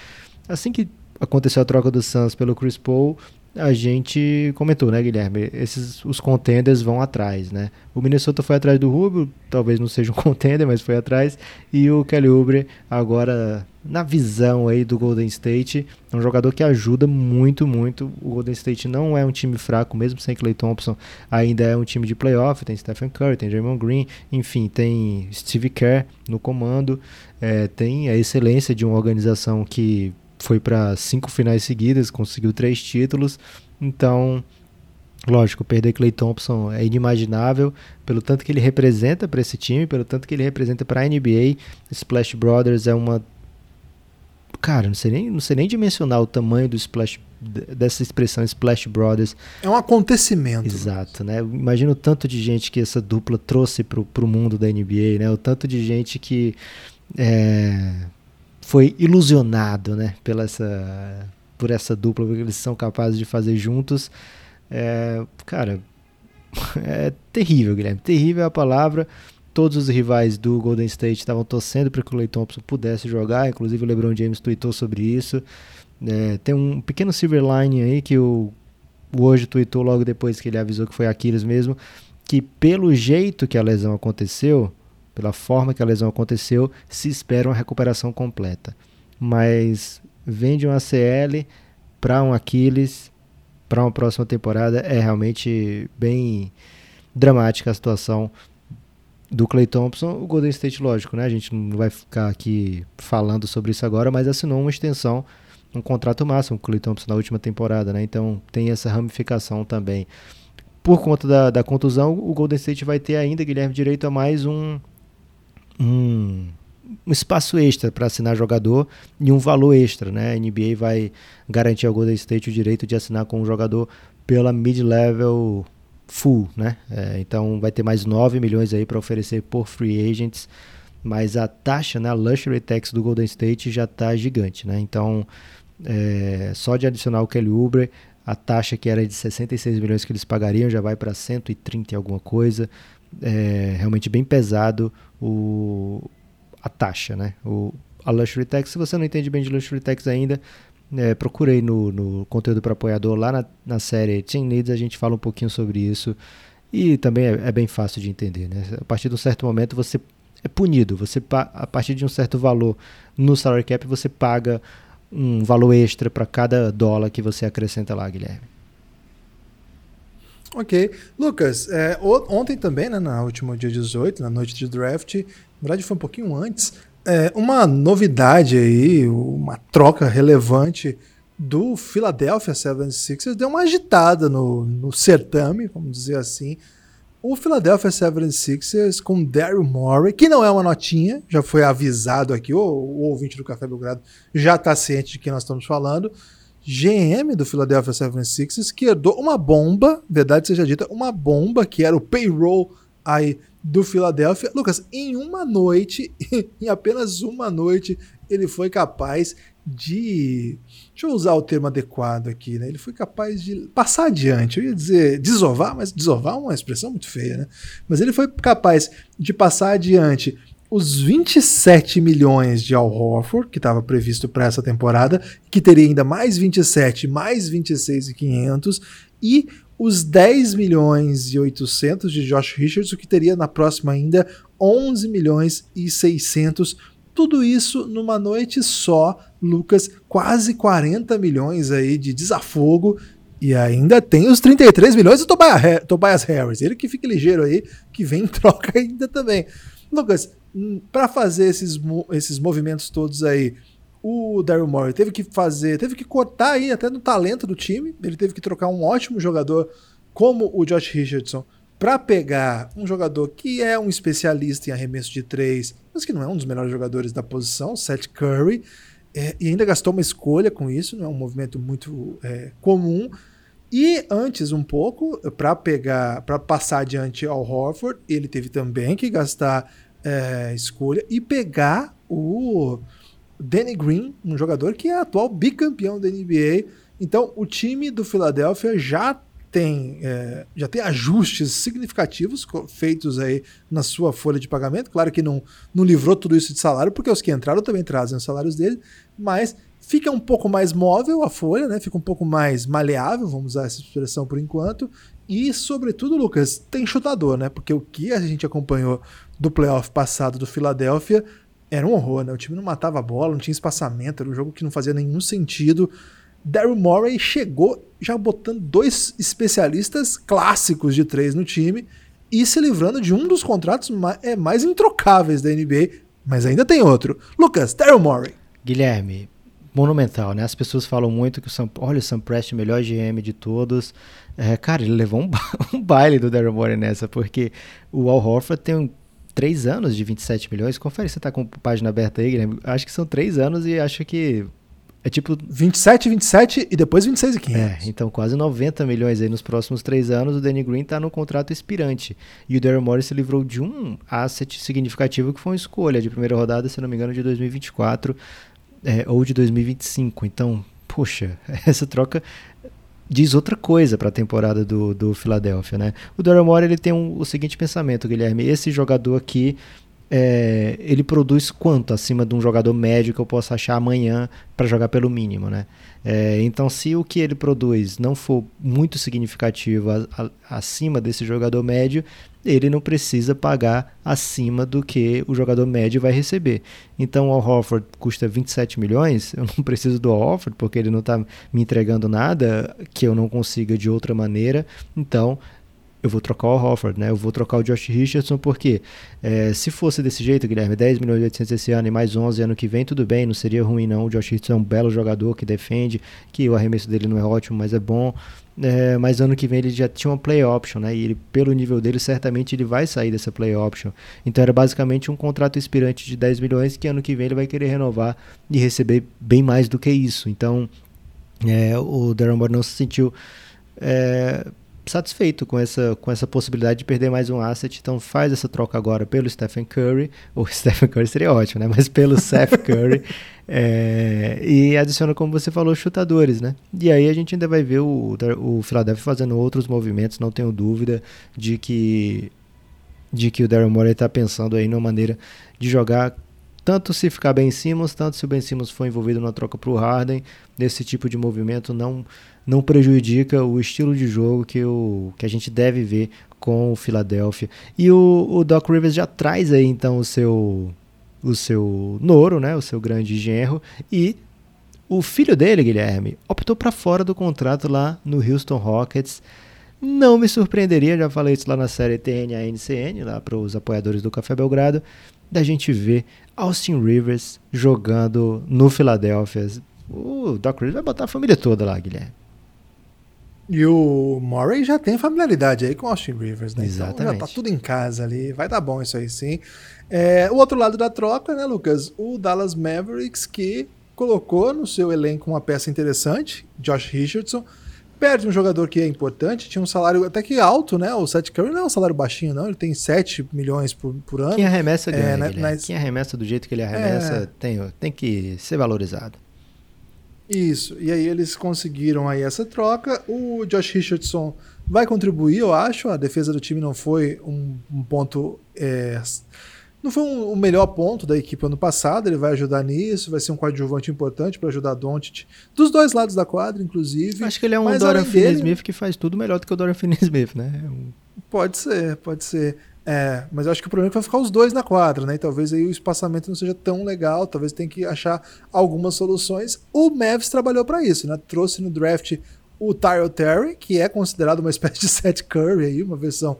Assim que aconteceu a troca do Suns pelo Chris Paul, a gente comentou, né, Guilherme? Esses os contenders vão atrás, né? O Minnesota foi atrás do Rubio, talvez não seja um contender, mas foi atrás. E o Kelly Oubre agora na visão aí do Golden State, é um jogador que ajuda muito, muito. O Golden State não é um time fraco, mesmo sem Clay Thompson, ainda é um time de playoff. Tem Stephen Curry, tem Draymond Green, enfim, tem Steve Kerr no comando. É, tem a excelência de uma organização que foi para cinco finais seguidas, conseguiu três títulos. Então, lógico, perder Clay Thompson é inimaginável pelo tanto que ele representa para esse time, pelo tanto que ele representa para a NBA. Splash Brothers é uma cara, não sei nem, não sei nem dimensionar o tamanho do Splash dessa expressão Splash Brothers. É um acontecimento. Exato, né? Imagina o tanto de gente que essa dupla trouxe pro, pro mundo da NBA, né? O tanto de gente que é, foi ilusionado, né? Pela essa, por essa dupla, porque eles são capazes de fazer juntos. É, cara, é terrível, Guilherme. Terrível é a palavra. Todos os rivais do Golden State estavam torcendo para que o Clay Thompson pudesse jogar, inclusive o LeBron James tweetou sobre isso. É, tem um pequeno silver lining aí que o, o hoje tweetou logo depois que ele avisou que foi Aquiles mesmo, que pelo jeito que a lesão aconteceu, pela forma que a lesão aconteceu, se espera uma recuperação completa. Mas vende um ACL para um Aquiles para uma próxima temporada é realmente bem dramática a situação do Clay Thompson, o Golden State, lógico, né? A gente não vai ficar aqui falando sobre isso agora, mas assinou uma extensão, um contrato máximo com o Clay Thompson na última temporada, né? Então tem essa ramificação também. Por conta da, da contusão, o Golden State vai ter ainda, Guilherme, direito a mais um, um, um espaço extra para assinar jogador e um valor extra, né? A NBA vai garantir ao Golden State o direito de assinar com um jogador pela mid-level full, né? É, então vai ter mais 9 milhões aí para oferecer por free agents, mas a taxa, né, a luxury tax do Golden State já está gigante, né? Então é, só de adicionar o Kelly Oubre, a taxa que era de 66 milhões que eles pagariam já vai para 130 e alguma coisa. É realmente bem pesado o, a taxa, né? O, a luxury tax, se você não entende bem de luxury tax ainda, é, procurei no, no conteúdo para apoiador lá na, na série Team Needs, a gente fala um pouquinho sobre isso e também é, é, bem fácil de entender. Né? A partir de um certo momento você é punido, você a partir de um certo valor no salary cap você paga um valor extra para cada dólar que você acrescenta lá, Guilherme. Ok. Lucas, é, ontem também, né, na última dia 18, na noite de draft, na verdade foi um pouquinho antes, é, uma novidade aí, uma troca relevante do Philadelphia 76ers deu uma agitada no, no certame, vamos dizer assim. O Philadelphia 76ers com Daryl Morey, que não é uma notinha, já foi avisado aqui, o, o ouvinte do Café Belgrado já está ciente de quem nós estamos falando. GM do Philadelphia 76ers, que herdou uma bomba, verdade seja dita, uma bomba que era o payroll aí do Philadelphia. Lucas, em uma noite, em apenas uma noite, ele foi capaz de. Deixa eu usar o termo adequado aqui, né? Ele foi capaz de passar adiante. Eu ia dizer desovar, mas desovar é uma expressão muito feia, né? Mas ele foi capaz de passar adiante os 27 milhões de Al Horford, que estava previsto para essa temporada, que teria ainda mais 27, mais 26 e 500, os 10 milhões e 800 de Josh Richards, o que teria na próxima ainda 11 milhões e 600. Tudo isso numa noite só, Lucas, quase 40 milhões aí de desafogo. E ainda tem os 33 milhões do Tobias Harris. Ele que fica ligeiro aí, que vem em troca ainda também. Lucas, para fazer esses, esses movimentos todos aí, o Daryl Morey teve que fazer, teve que cortar aí até no talento do time. Ele teve que trocar um ótimo jogador como o Josh Richardson para pegar um jogador que é um especialista em arremesso de três, mas que não é um dos melhores jogadores da posição, Seth Curry, é, e ainda gastou uma escolha com isso, não é um movimento muito é, comum. E antes um pouco, para pegar, para passar adiante ao Horford, ele teve também que gastar é, escolha e pegar o Danny Green, um jogador que é atual bicampeão da NBA. Então, o time do Philadelphia já tem, é, já tem ajustes significativos feitos aí na sua folha de pagamento. Claro que não, não livrou tudo isso de salário, porque os que entraram também trazem os salários dele, mas fica um pouco mais móvel a folha, né? Fica um pouco mais maleável, vamos usar essa expressão por enquanto. E, sobretudo, Lucas, tem chutador, né? Porque o que a gente acompanhou do playoff passado do Philadelphia era um horror, né? O time não matava a bola, não tinha espaçamento, era um jogo que não fazia nenhum sentido. Daryl Morey chegou já botando dois especialistas clássicos de três no time e se livrando de um dos contratos mais, é, mais introcáveis da NBA, mas ainda tem outro. Lucas, Daryl Morey. Guilherme, monumental, né? As pessoas falam muito que o Sam, olha o Sam Prest, o melhor GM de todos. É, cara, ele levou um, ba um baile do Daryl Morey nessa, porque o Al Horford tem um três anos de 27 milhões. Confere se você tá com a página aberta aí, Guilherme. Acho que são três anos e acho que é tipo. 27, 27 e depois 26 e 500. É, então quase 90 milhões aí nos próximos três anos. O Danny Green tá no contrato expirante. E o Daryl Morris se livrou de um asset significativo que foi uma escolha de primeira rodada, se não me engano, de 2024 é, ou de 2025. Então, poxa, essa troca diz outra coisa para a temporada do, do Philadelphia, né? O Daryl Morey ele tem um, o seguinte pensamento, Guilherme, esse jogador aqui é, ele produz quanto acima de um jogador médio que eu possa achar amanhã para jogar pelo mínimo, né? É, então, se o que ele produz não for muito significativo a, a, acima desse jogador médio, ele não precisa pagar acima do que o jogador médio vai receber. Então, o Al Horford custa 27 milhões, eu não preciso do Al Horford porque ele não está me entregando nada que eu não consiga de outra maneira. Então, eu vou trocar o Hofford, né? Eu vou trocar o Josh Richardson, porque é, se fosse desse jeito, Guilherme, 10 milhões e 800 esse ano e mais 11 ano que vem, tudo bem, não seria ruim não. O Josh Richardson é um belo jogador que defende, que o arremesso dele não é ótimo, mas é bom. É, mas ano que vem ele já tinha uma play option, né? E ele, pelo nível dele, certamente ele vai sair dessa play option. Então era basicamente um contrato expirante de 10 milhões que ano que vem ele vai querer renovar e receber bem mais do que isso. Então é, o Darren Moore não se sentiu é, satisfeito com essa, com essa possibilidade de perder mais um asset, então faz essa troca agora pelo Stephen Curry, ou Stephen Curry seria ótimo, né? Mas pelo Seth Curry, é, e adiciona, como você falou, chutadores, né? E aí a gente ainda vai ver o, o Philadelphia fazendo outros movimentos, não tenho dúvida de que de que o Daryl Morey está pensando aí numa maneira de jogar tanto se ficar bem Simmons, tanto se o Ben Simmons for envolvido na troca para o Harden, nesse tipo de movimento não não prejudica o estilo de jogo que, o, que a gente deve ver com o Philadelphia. E o, o Doc Rivers já traz aí então o seu o seu Noro, né, o seu grande genro, e o filho dele, Guilherme, optou para fora do contrato lá no Houston Rockets. Não me surpreenderia, já falei isso lá na série TNA-NCN, lá para os apoiadores do Café Belgrado, da gente ver Austin Rivers jogando no Philadelphia. O Doc Rivers vai botar a família toda lá, Guilherme. E o Murray já tem familiaridade aí com Austin Rivers, né? Exatamente. Então já tá tudo em casa ali, vai dar bom isso aí sim. É, o outro lado da troca, né, Lucas? O Dallas Mavericks que colocou no seu elenco uma peça interessante, Josh Richardson. Perde um jogador que é importante, tinha um salário até que alto, né? O Seth Curry não é um salário baixinho, não. Ele tem 7 milhões por, por ano. Quem arremessa ganha, é, né, nas... Quem arremessa do jeito que ele arremessa é... tem, tem que ser valorizado. Isso. E aí eles conseguiram aí essa troca. O Josh Richardson vai contribuir, eu acho. A defesa do time não foi um, um ponto. É, não foi um, o melhor ponto da equipe ano passado. Ele vai ajudar nisso. Vai ser um coadjuvante importante para ajudar Doncic dos dois lados da quadra, inclusive. Acho que ele é um Dorian Finney-Smith que faz tudo melhor do que o Dorian Finney-Smith, né? É um... Pode ser, pode ser. É, mas eu acho que o problema é que vai ficar os dois na quadra, né? E talvez aí o espaçamento não seja tão legal, talvez tenha que achar algumas soluções. O Mavs trabalhou para isso, né? Trouxe no draft o Tyrell Terry, que é considerado uma espécie de Seth Curry aí, uma versão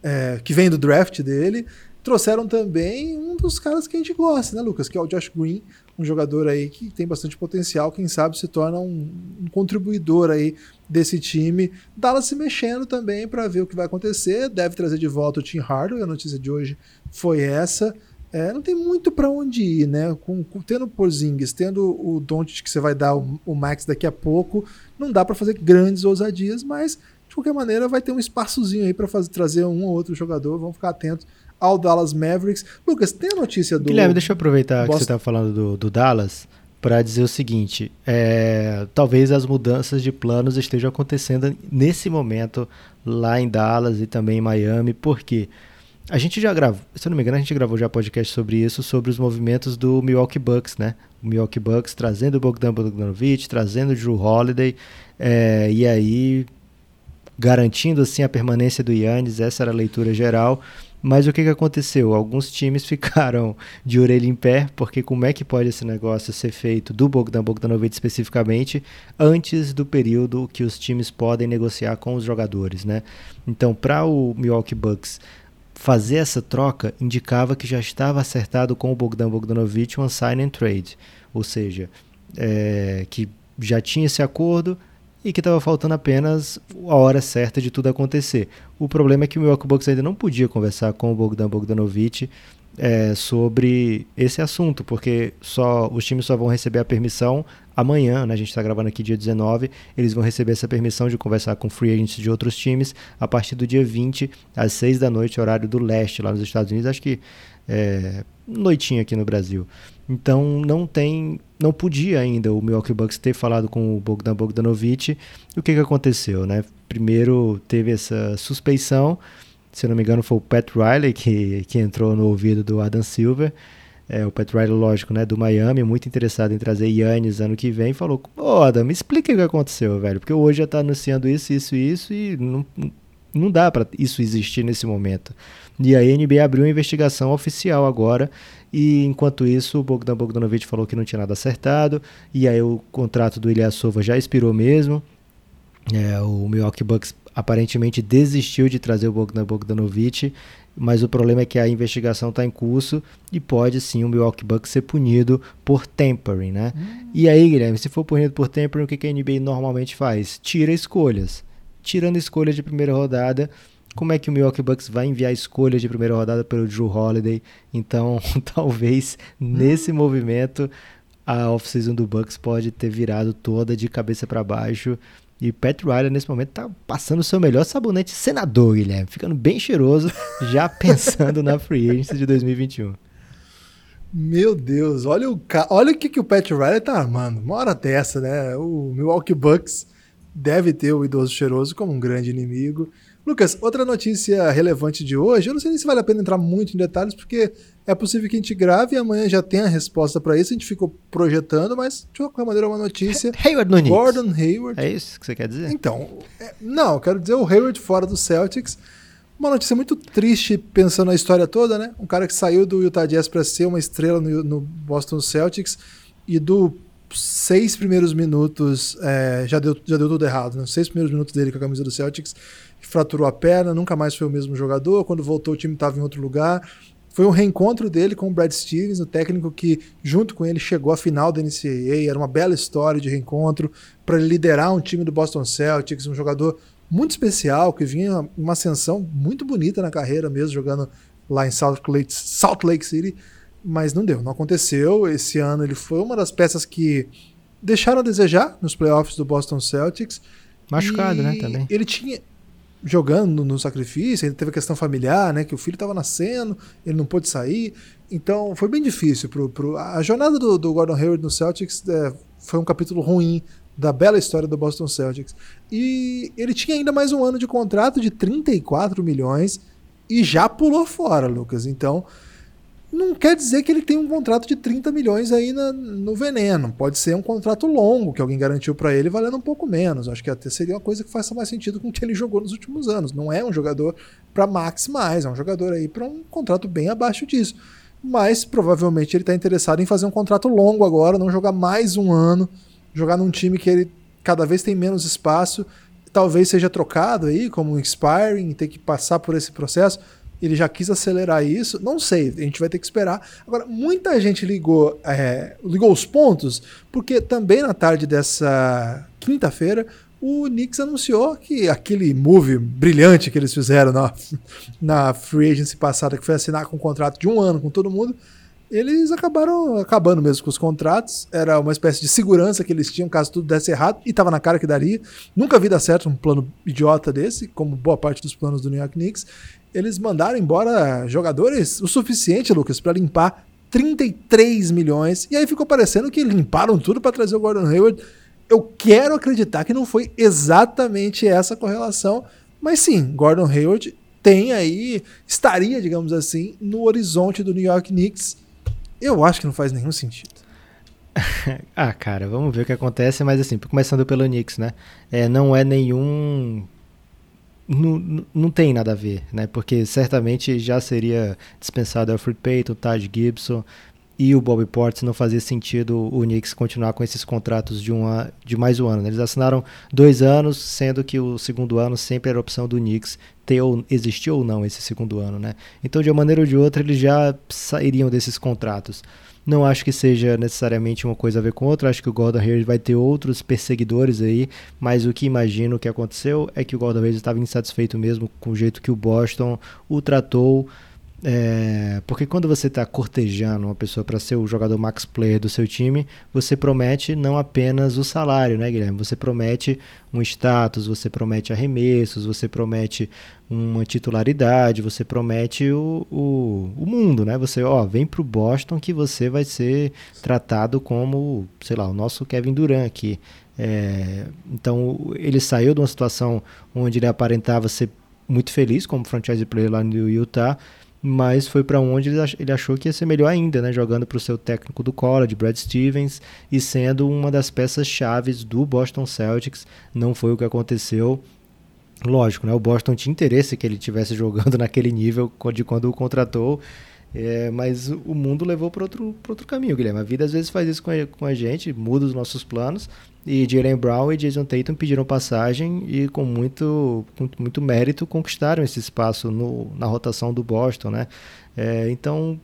é, que vem do draft dele. Trouxeram também um dos caras que a gente gosta, né, Lucas? Que é o Josh Green, um jogador aí que tem bastante potencial, quem sabe se torna um, um contribuidor aí desse time. Dallas se mexendo também para ver o que vai acontecer. Deve trazer de volta o Tim Hardaway. A notícia de hoje foi essa. É, não tem muito para onde ir, né? Com, com, tendo o Porzingis, tendo o Doncic que você vai dar o, o Max daqui a pouco, não dá para fazer grandes ousadias, mas de qualquer maneira vai ter um espaçozinho aí para trazer um ou outro jogador. Vamos ficar atentos ao Dallas Mavericks. Lucas, tem a notícia do. Guilherme, deixa eu aproveitar Boston... que você estava falando do, do Dallas para dizer o seguinte: é, talvez as mudanças de planos estejam acontecendo nesse momento lá em Dallas e também em Miami, porque a gente já gravou, se eu não me engano, a gente gravou já podcast sobre isso, sobre os movimentos do Milwaukee Bucks, né? O Milwaukee Bucks trazendo o Bogdan Bogdanovic, trazendo o Drew Holiday, é, e aí garantindo assim a permanência do Yannis, essa era a leitura geral. Mas o que, que aconteceu? Alguns times ficaram de orelha em pé, porque como é que pode esse negócio ser feito do Bogdan Bogdanovic especificamente antes do período que os times podem negociar com os jogadores, né? Então, para o Milwaukee Bucks fazer essa troca, indicava que já estava acertado com o Bogdan Bogdanovic um sign and trade, ou seja, é, que já tinha esse acordo, e que estava faltando apenas a hora certa de tudo acontecer. O problema é que o Milwaukee Bucks ainda não podia conversar com o Bogdan Bogdanovic é, sobre esse assunto, porque só os times só vão receber a permissão amanhã, né? a gente está gravando aqui dia 19, eles vão receber essa permissão de conversar com free agents de outros times a partir do dia 20, às 6 da noite, horário do leste, lá nos Estados Unidos, acho que é, noitinha aqui no Brasil. Então não tem, não podia ainda o Milwaukee Bucks ter falado com o Bogdan Bogdanovic. O que, que aconteceu, né? Primeiro teve essa suspeição, Se não me engano, foi o Pat Riley que, que entrou no ouvido do Adam Silver. É, o Pat Riley, lógico, né, do Miami, muito interessado em trazer Yannis ano que vem, falou: Ô, Adam, me explica o que aconteceu, velho, porque hoje já tá anunciando isso, isso, isso e não, não dá para isso existir nesse momento. E a NBA abriu uma investigação oficial agora e enquanto isso, o Bogdan Bogdanovic falou que não tinha nada acertado. E aí o contrato do Ilyasova já expirou mesmo. É, o Milwaukee Bucks aparentemente desistiu de trazer o Bogdan Bogdanovic, mas o problema é que a investigação está em curso e pode sim o Milwaukee Bucks ser punido por tampering, né? Hum. E aí, Guilherme, se for punido por tampering, o que, que a NBA normalmente faz? Tira escolhas. Tirando escolhas de primeira rodada, como é que o Milwaukee Bucks vai enviar escolhas de primeira rodada pelo Drew Holiday. Então, talvez nesse movimento a off-season do Bucks pode ter virado toda de cabeça para baixo. E Pat Riley nesse momento tá passando o seu melhor sabonete senador, Guilherme, ficando bem cheiroso, já pensando na free agency de 2021. Meu Deus, olha o ca... olha o que, que o Pat Riley tá armando. Uma hora dessa, né? O Milwaukee Bucks deve ter o idoso cheiroso como um grande inimigo. Lucas, outra notícia relevante de hoje, eu não sei nem se vale a pena entrar muito em detalhes, porque é possível que a gente grave e amanhã já tenha a resposta para isso. A gente ficou projetando, mas de qualquer maneira é uma notícia. Hayward no Gordon Hayward. É isso que você quer dizer? Então, é, não, quero dizer o Hayward fora do Celtics. Uma notícia muito triste pensando na história toda, né? Um cara que saiu do Utah Jazz para ser uma estrela no, no, Boston Celtics e do seis primeiros minutos é, já, deu, já deu tudo errado, né? Seis primeiros minutos dele com a camisa do Celtics fraturou a perna, nunca mais foi o mesmo jogador. Quando voltou, o time estava em outro lugar. Foi um reencontro dele com o Brad Stevens, o técnico que, junto com ele, chegou à final da NCAA. Era uma bela história de reencontro para liderar um time do Boston Celtics, um jogador muito especial, que vinha uma ascensão muito bonita na carreira mesmo, jogando lá em Salt Lake, Salt Lake City. Mas não deu, não aconteceu. Esse ano ele foi uma das peças que deixaram a desejar nos playoffs do Boston Celtics. Machucado, né, também. Ele tinha, jogando no sacrifício, ele teve a questão familiar, né, que o filho estava nascendo, ele não pôde sair, então foi bem difícil. Pro, pro, a jornada do, do Gordon Hayward no Celtics é, foi um capítulo ruim da bela história do Boston Celtics. E ele tinha ainda mais um ano de contrato de 34 milhões e já pulou fora, Lucas. Então, não quer dizer que ele tem um contrato de 30 milhões aí na, no veneno. Pode ser um contrato longo que alguém garantiu para ele valendo um pouco menos. Acho que até seria uma coisa que faça mais sentido com o que ele jogou nos últimos anos. Não é um jogador para max mais, é um jogador aí para um contrato bem abaixo disso. Mas provavelmente ele está interessado em fazer um contrato longo agora, não jogar mais um ano, jogar num time que ele cada vez tem menos espaço, talvez seja trocado aí como um expiring, ter que passar por esse processo ele já quis acelerar isso. Não sei, a gente vai ter que esperar. Agora, muita gente ligou, é, ligou os pontos, porque também na tarde dessa quinta-feira o Knicks anunciou que aquele move brilhante que eles fizeram na, na free agency passada, que foi assinar com um contrato de um ano com todo mundo, eles acabaram acabando mesmo com os contratos. Era uma espécie de segurança que eles tinham caso tudo desse errado, e estava na cara que daria. Nunca vi dar certo um plano idiota desse, como boa parte dos planos do New York Knicks eles mandaram embora jogadores o suficiente, Lucas, para limpar 33 milhões. E aí ficou parecendo que limparam tudo para trazer o Gordon Hayward. Eu quero acreditar que não foi exatamente essa correlação, mas sim, Gordon Hayward tem aí, estaria, digamos assim, no horizonte do New York Knicks. Eu acho que não faz nenhum sentido. ah, cara, vamos ver o que acontece, mas assim, começando pelo Knicks, né? É, não é nenhum não, não tem nada a ver, né? Porque certamente já seria dispensado Alfred Payton, Taj Gibson e o Bobby Portis não fazia sentido o Knicks continuar com esses contratos de, uma, de mais um ano. Né? Eles assinaram dois anos, sendo que o segundo ano sempre era opção do Knicks ter ou existir ou não esse segundo ano, né? Então, de uma maneira ou de outra, eles já sairiam desses contratos. Não acho que seja necessariamente uma coisa a ver com outra. Acho que o Gordon Hayward vai ter outros perseguidores aí. Mas o que imagino que aconteceu é que o Gordon Hayward estava insatisfeito mesmo com o jeito que o Boston o tratou. É, porque quando você está cortejando uma pessoa para ser o jogador max player do seu time, você promete não apenas o salário, né, Guilherme? Você promete um status, você promete arremessos, você promete uma titularidade, você promete o, o, o mundo, né? Você, ó, vem pro Boston que você vai ser tratado como, sei lá, o nosso Kevin Durant aqui. É, então ele saiu de uma situação onde ele aparentava ser muito feliz como franchise player lá no Utah, mas foi para onde ele achou que ia ser melhor ainda, né? Jogando para o seu técnico do college, Brad Stevens, e sendo uma das peças chaves do Boston Celtics. Não foi o que aconteceu. Lógico, né? O Boston tinha interesse que ele estivesse jogando naquele nível de quando o contratou. É, mas o mundo levou para outro, outro caminho, Guilherme. A vida às vezes faz isso com a, com a gente, muda os nossos planos. E Jalen Brown e Jason Tatum pediram passagem e com muito, com muito mérito conquistaram esse espaço no, na rotação do Boston, né? É, então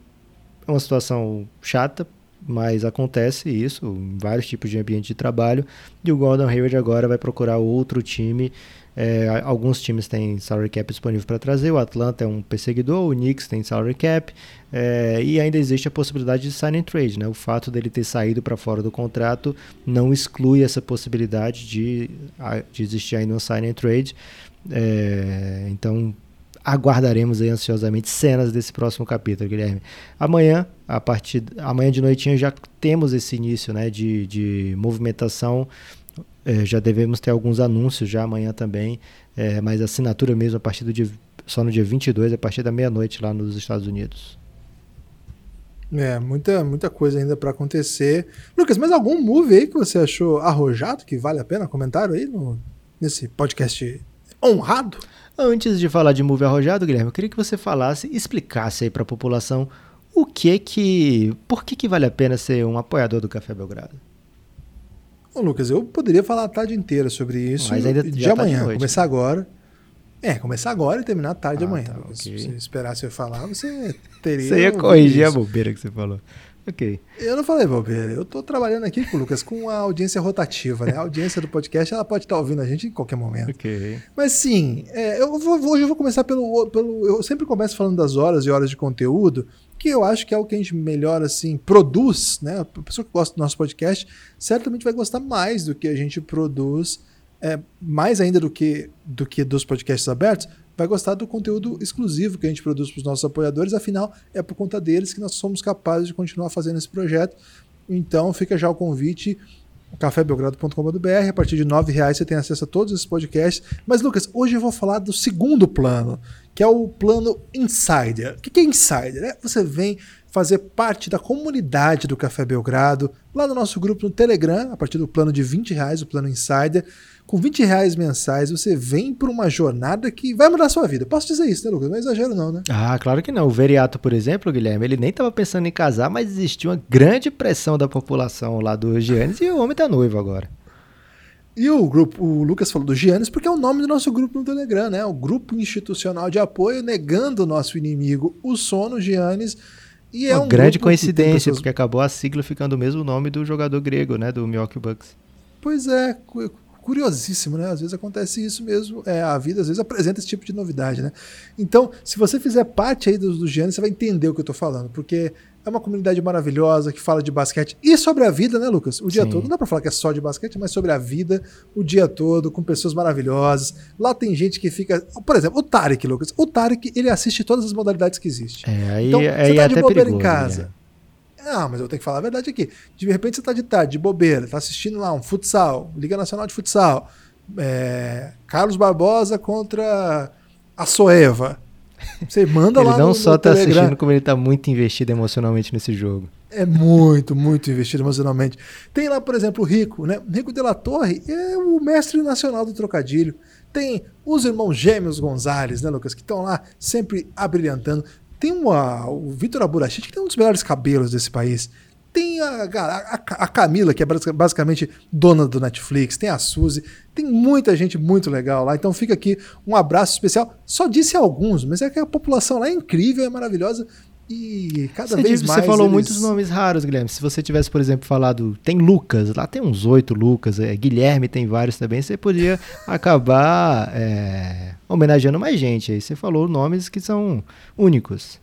é uma situação chata, mas acontece isso em vários tipos de ambiente de trabalho. E o Gordon Hayward agora vai procurar outro time é, alguns times têm salary cap disponível para trazer, o Atlanta é um perseguidor, o Knicks tem salary cap, é, e ainda existe a possibilidade de sign and trade. Né? O fato dele ter saído para fora do contrato não exclui essa possibilidade de, de existir ainda um sign and trade. É, então aguardaremos aí ansiosamente cenas desse próximo capítulo, Guilherme. Amanhã, a partir amanhã de noitinha já temos esse início né, de, de movimentação é, já devemos ter alguns anúncios já amanhã também, é, mas assinatura mesmo a partir do dia, só no dia 22, a partir da meia-noite lá nos Estados Unidos. É, muita, muita coisa ainda para acontecer. Lucas, mas algum move aí que você achou arrojado, que vale a pena? Comentário aí no, nesse podcast honrado? Antes de falar de move arrojado, Guilherme, eu queria que você falasse, explicasse aí para a população o que que, por que que vale a pena ser um apoiador do Café Belgrado? Ô, Lucas, eu poderia falar a tarde inteira sobre isso. Mas ainda de amanhã, tá de começar né? agora. É, começar agora e terminar tarde ah, amanhã. Tá, okay. Se você esperasse eu falar, você teria. Você ia corrigir a bobeira que você falou. Ok. Eu não falei bobeira. Eu estou trabalhando aqui, Lucas, com a audiência rotativa, né? A audiência do podcast, ela pode estar ouvindo a gente em qualquer momento. Ok. Mas sim, é, eu vou, hoje eu vou começar pelo, pelo. Eu sempre começo falando das horas e horas de conteúdo, que eu acho que é o que a gente melhor assim produz, né? A pessoa que gosta do nosso podcast certamente vai gostar mais do que a gente produz, é, mais ainda do que do que dos podcasts abertos, vai gostar do conteúdo exclusivo que a gente produz para os nossos apoiadores. Afinal, é por conta deles que nós somos capazes de continuar fazendo esse projeto. Então, fica já o convite cafébelgrado.com.br. A partir de R$ reais você tem acesso a todos esses podcasts. Mas, Lucas, hoje eu vou falar do segundo plano, que é o plano Insider. O que é Insider? É você vem fazer parte da comunidade do Café Belgrado, lá no nosso grupo no Telegram, a partir do plano de 20 reais, o plano Insider. Com 20 reais mensais, você vem para uma jornada que vai mudar a sua vida. Posso dizer isso, né, Lucas? Não é exagero, não, né? Ah, claro que não. O Veriato, por exemplo, Guilherme, ele nem estava pensando em casar, mas existiu uma grande pressão da população lá do Giannis e o homem tá noivo agora. E o grupo, o Lucas falou do Giannis porque é o nome do nosso grupo no Telegram, né? O grupo institucional de apoio negando o nosso inimigo, o sono Giannis. E é uma um grande coincidência, pessoas... porque acabou a sigla ficando o mesmo nome do jogador grego, né? Do Milwaukee Bucks. Pois é, curiosíssimo, né? Às vezes acontece isso mesmo. É, a vida às vezes apresenta esse tipo de novidade, né? Então, se você fizer parte aí dos do Giannis, você vai entender o que eu tô falando, porque é uma comunidade maravilhosa que fala de basquete e sobre a vida, né, Lucas? O dia Sim. todo. Não dá pra falar que é só de basquete, mas sobre a vida o dia todo, com pessoas maravilhosas. Lá tem gente que fica. Por exemplo, o Tarek, Lucas. O Tarek, ele assiste todas as modalidades que existem. É, aí, então, aí você tá é de bobeira em casa. Né? Ah, mas eu tenho que falar a verdade aqui. De repente você está de tarde, de bobeira, está assistindo lá um futsal, Liga Nacional de Futsal, é, Carlos Barbosa contra a Soeva. Você manda ele lá no Ele não só está assistindo, como ele está muito investido emocionalmente nesse jogo. É muito, muito investido emocionalmente. Tem lá, por exemplo, o Rico, né? Rico de la Torre é o mestre nacional do trocadilho. Tem os irmãos gêmeos Gonzalez, né, Lucas, que estão lá sempre abrilhantando. Tem uma, o Vitor Aburachite, que tem um dos melhores cabelos desse país. Tem a, a, a, Camila, que é basicamente dona do Netflix. Tem a Suzy. Tem muita gente muito legal lá. Então fica aqui um abraço especial. Só disse alguns, mas é que a população lá é incrível, é maravilhosa. E cada você vez mais. Você falou eles... muitos nomes raros, Guilherme. Se você tivesse, por exemplo, falado. Tem Lucas, lá tem uns oito Lucas, é, Guilherme tem vários também. Você podia acabar é, homenageando mais gente. Aí você falou nomes que são únicos.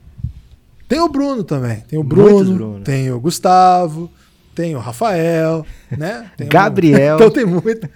Tem o Bruno também. Tem o Bruno, tem o Gustavo, tem o Rafael, né? Tem Gabriel. Um... então tem muito.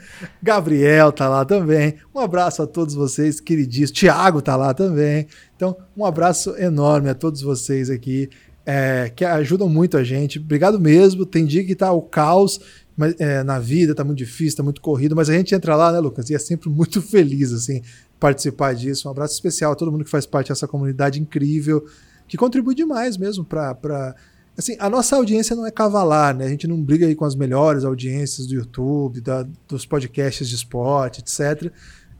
Gabriel tá lá também. Um abraço a todos vocês, queridíssimos. Tiago tá lá também. Então, um abraço enorme a todos vocês aqui, é, que ajudam muito a gente. Obrigado mesmo. Tem dia que tá o caos mas, é, na vida, tá muito difícil, tá muito corrido, mas a gente entra lá, né, Lucas? E é sempre muito feliz, assim. participar disso. Um abraço especial a todo mundo que faz parte dessa comunidade incrível, que contribui demais mesmo para. Assim, a nossa audiência não é cavalar, né? A gente não briga aí com as melhores audiências do YouTube, da, dos podcasts de esporte, etc.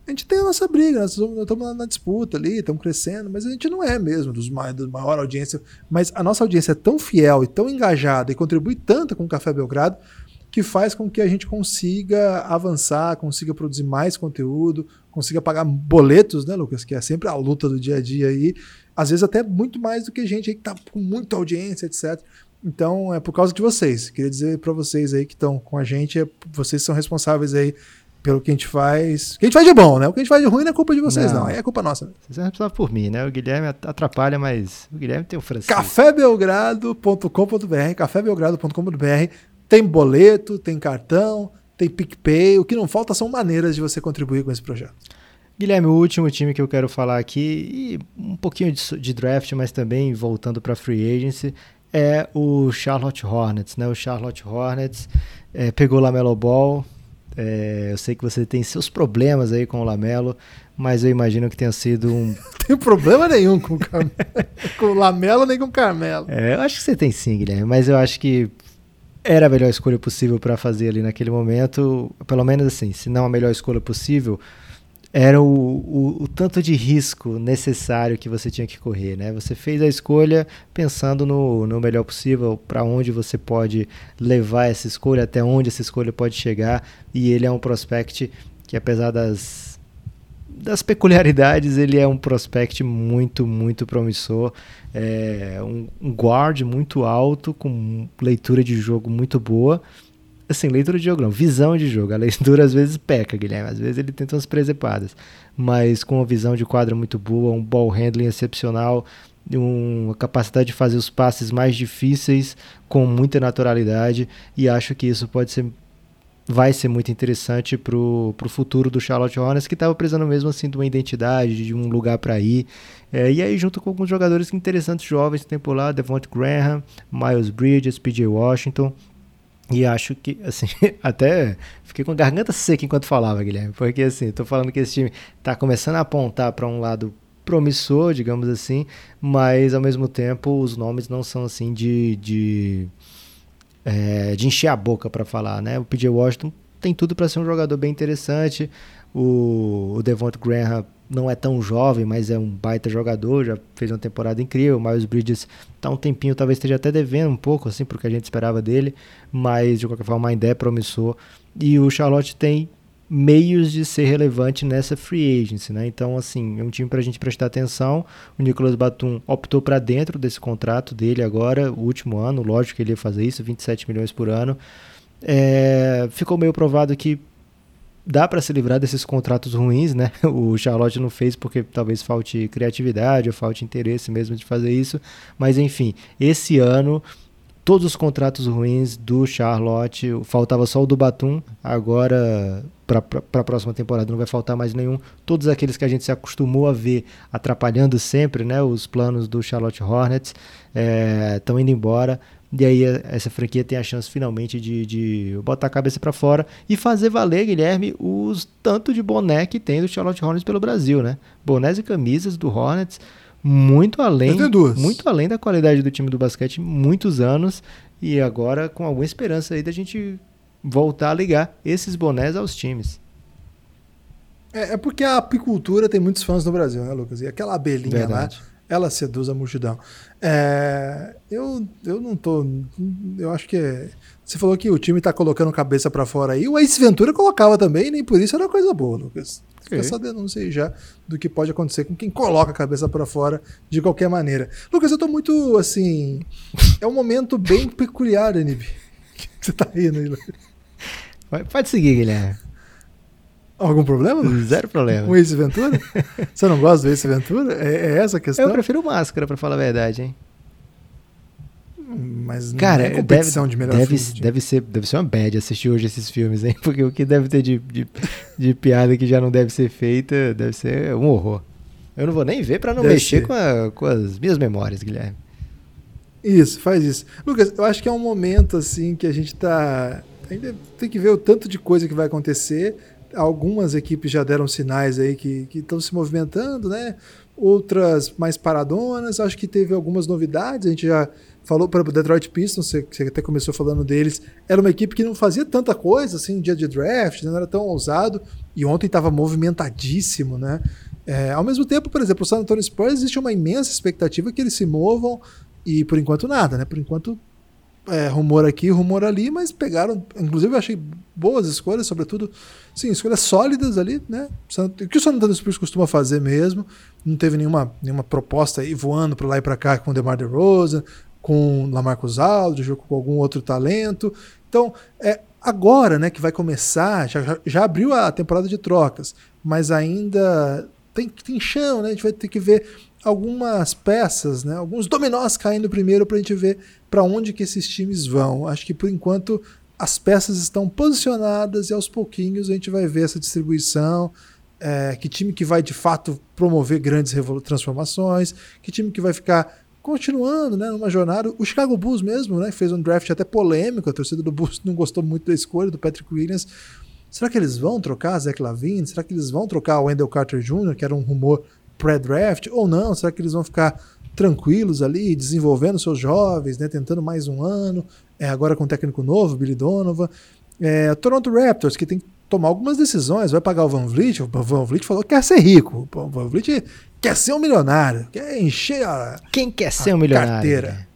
A gente tem a nossa briga, nós estamos na disputa ali, estamos crescendo, mas a gente não é mesmo dos mais, da maior audiência. Mas a nossa audiência é tão fiel e tão engajada e contribui tanto com o Café Belgrado que faz com que a gente consiga avançar, consiga produzir mais conteúdo, consiga pagar boletos, né, Lucas? Que é sempre a luta do dia a dia aí. Às vezes até muito mais do que gente aí que tá com muita audiência, etc. Então é por causa de vocês. Queria dizer para vocês aí que estão com a gente, é, vocês são responsáveis aí pelo que a gente faz. O que a gente faz de bom, né? O que a gente faz de ruim não é culpa de vocês, não. não. É culpa nossa. Vocês não responsáveis por mim, né? O Guilherme atrapalha, mas o Guilherme tem o francês. cafébelgrado.com.br cafébelgrado.com.br tem boleto, tem cartão, tem PicPay. O que não falta são maneiras de você contribuir com esse projeto. Guilherme, o último time que eu quero falar aqui, e um pouquinho de, de draft, mas também voltando para free agency, é o Charlotte Hornets. Né? O Charlotte Hornets é, pegou o Lamelo Ball. É, eu sei que você tem seus problemas aí com o Lamelo, mas eu imagino que tenha sido um. Tem problema nenhum com o, com o Lamelo nem com o Carmelo. É, eu acho que você tem sim, Guilherme, mas eu acho que era a melhor escolha possível para fazer ali naquele momento, pelo menos assim, se não a melhor escolha possível, era o, o, o, tanto de risco necessário que você tinha que correr, né? Você fez a escolha pensando no, no melhor possível, para onde você pode levar essa escolha, até onde essa escolha pode chegar, e ele é um prospect que apesar das das peculiaridades, ele é um prospect muito, muito promissor. É um, guard muito alto, com leitura de jogo muito boa assim, leitura de jogo não, visão de jogo. A leitura às vezes peca, Guilherme, às vezes ele tenta umas presepadas, mas com uma visão de quadra muito boa, um ball handling excepcional, uma capacidade de fazer os passes mais difíceis com muita naturalidade e acho que isso pode ser vai ser muito interessante para o futuro do Charlotte Hornets, que estava precisando mesmo assim de uma identidade, de um lugar para ir. É, e aí, junto com alguns jogadores interessantes jovens tem por lá, Devonte Graham, Miles Bridges, PJ Washington. E acho que, assim, até fiquei com a garganta seca enquanto falava, Guilherme, porque assim, estou falando que esse time está começando a apontar para um lado promissor, digamos assim, mas ao mesmo tempo os nomes não são assim de, de é, de encher a boca para falar, né? O PJ Washington tem tudo para ser um jogador bem interessante. O, o Devonta Graham não é tão jovem, mas é um baita jogador, já fez uma temporada incrível. O Miles Bridges tá um tempinho, talvez esteja até devendo um pouco, assim, porque a gente esperava dele, mas de qualquer forma ainda é promissor. E o Charlotte tem meios de ser relevante nessa free agency, né? Então, assim, é um time para a gente prestar atenção. O Nicolas Batum optou para dentro desse contrato dele agora, o último ano, lógico que ele ia fazer isso, 27 milhões por ano. É, ficou meio provado que dá para se livrar desses contratos ruins, né? O Charlotte não fez porque talvez falte criatividade ou falte interesse mesmo de fazer isso, mas enfim, esse ano todos os contratos ruins do Charlotte, faltava só o do Batum, agora para a próxima temporada não vai faltar mais nenhum. Todos aqueles que a gente se acostumou a ver atrapalhando sempre né, os planos do Charlotte Hornets estão é, indo embora. E aí essa franquia tem a chance finalmente de, de botar a cabeça para fora e fazer valer, Guilherme, os tanto de boné que tem do Charlotte Hornets pelo Brasil, né? Bonés e camisas do Hornets muito além, muito além da qualidade do time do basquete, muitos anos e agora com alguma esperança aí da gente voltar a ligar esses bonés aos times. É, é, porque a apicultura tem muitos fãs no Brasil, né, Lucas? E aquela abelhinha Verdade. lá, ela seduz a multidão. É, eu, eu não tô. Eu acho que. É, você falou que o time tá colocando cabeça para fora aí. O Ace Ventura colocava também, nem por isso era coisa boa, Lucas. Fica essa denúncia aí já do que pode acontecer com quem coloca a cabeça para fora de qualquer maneira. Lucas, eu tô muito assim. É um momento bem peculiar, NB. Você tá rindo aí, Lucas. Pode seguir, Guilherme. Algum problema? Zero problema. Com Ace Ventura? Você não gosta do Ace Ventura? É, é essa a questão? Eu prefiro Máscara, para falar a verdade, hein? Mas Cara, não é competição deve, de melhor deve, filme. Deve ser, deve ser uma bad assistir hoje esses filmes, hein? Porque o que deve ter de, de, de piada que já não deve ser feita deve ser um horror. Eu não vou nem ver para não deve mexer com, a, com as minhas memórias, Guilherme. Isso, faz isso. Lucas, eu acho que é um momento assim que a gente tá ainda tem que ver o tanto de coisa que vai acontecer, algumas equipes já deram sinais aí que estão se movimentando, né? Outras mais paradonas. Acho que teve algumas novidades. A gente já falou para o Detroit Pistons, você, até começou falando deles. Era uma equipe que não fazia tanta coisa assim, dia de draft, né? não era tão ousado. E ontem estava movimentadíssimo, né? É, ao mesmo tempo, por exemplo, o San Antonio Spurs existe uma imensa expectativa que eles se movam e por enquanto nada, né? Por enquanto é, rumor aqui, rumor ali, mas pegaram, inclusive eu achei boas escolhas, sobretudo, sim, escolhas sólidas ali, né? O que o San Antonio Spurs costuma fazer mesmo, não teve nenhuma, nenhuma proposta aí voando para lá e para cá com o DeMar DeRozan, com Lamarcus Aldridge, com algum outro talento. Então, é agora, né, que vai começar, já, já abriu a temporada de trocas, mas ainda tem, tem chão, né? A gente vai ter que ver algumas peças, né? Alguns dominós caindo primeiro para a gente ver para onde que esses times vão. Acho que por enquanto as peças estão posicionadas e aos pouquinhos a gente vai ver essa distribuição. É, que time que vai de fato promover grandes transformações, que time que vai ficar continuando né, numa jornada. O Chicago Bulls mesmo né, fez um draft até polêmico, a torcida do Bulls não gostou muito da escolha do Patrick Williams. Será que eles vão trocar Zach Lavine? Será que eles vão trocar o Wendell Carter Jr., que era um rumor pré-draft, ou não? Será que eles vão ficar tranquilos ali, desenvolvendo seus jovens, né, tentando mais um ano, é, agora com um técnico novo, Billy Donovan. É, Toronto Raptors, que tem que tomar algumas decisões, vai pagar o Van Vliet, o Van Vliet falou que quer ser rico, o Van Vliet quer ser um milionário, quer encher a Quem quer ser um milionário? Carteira. Né?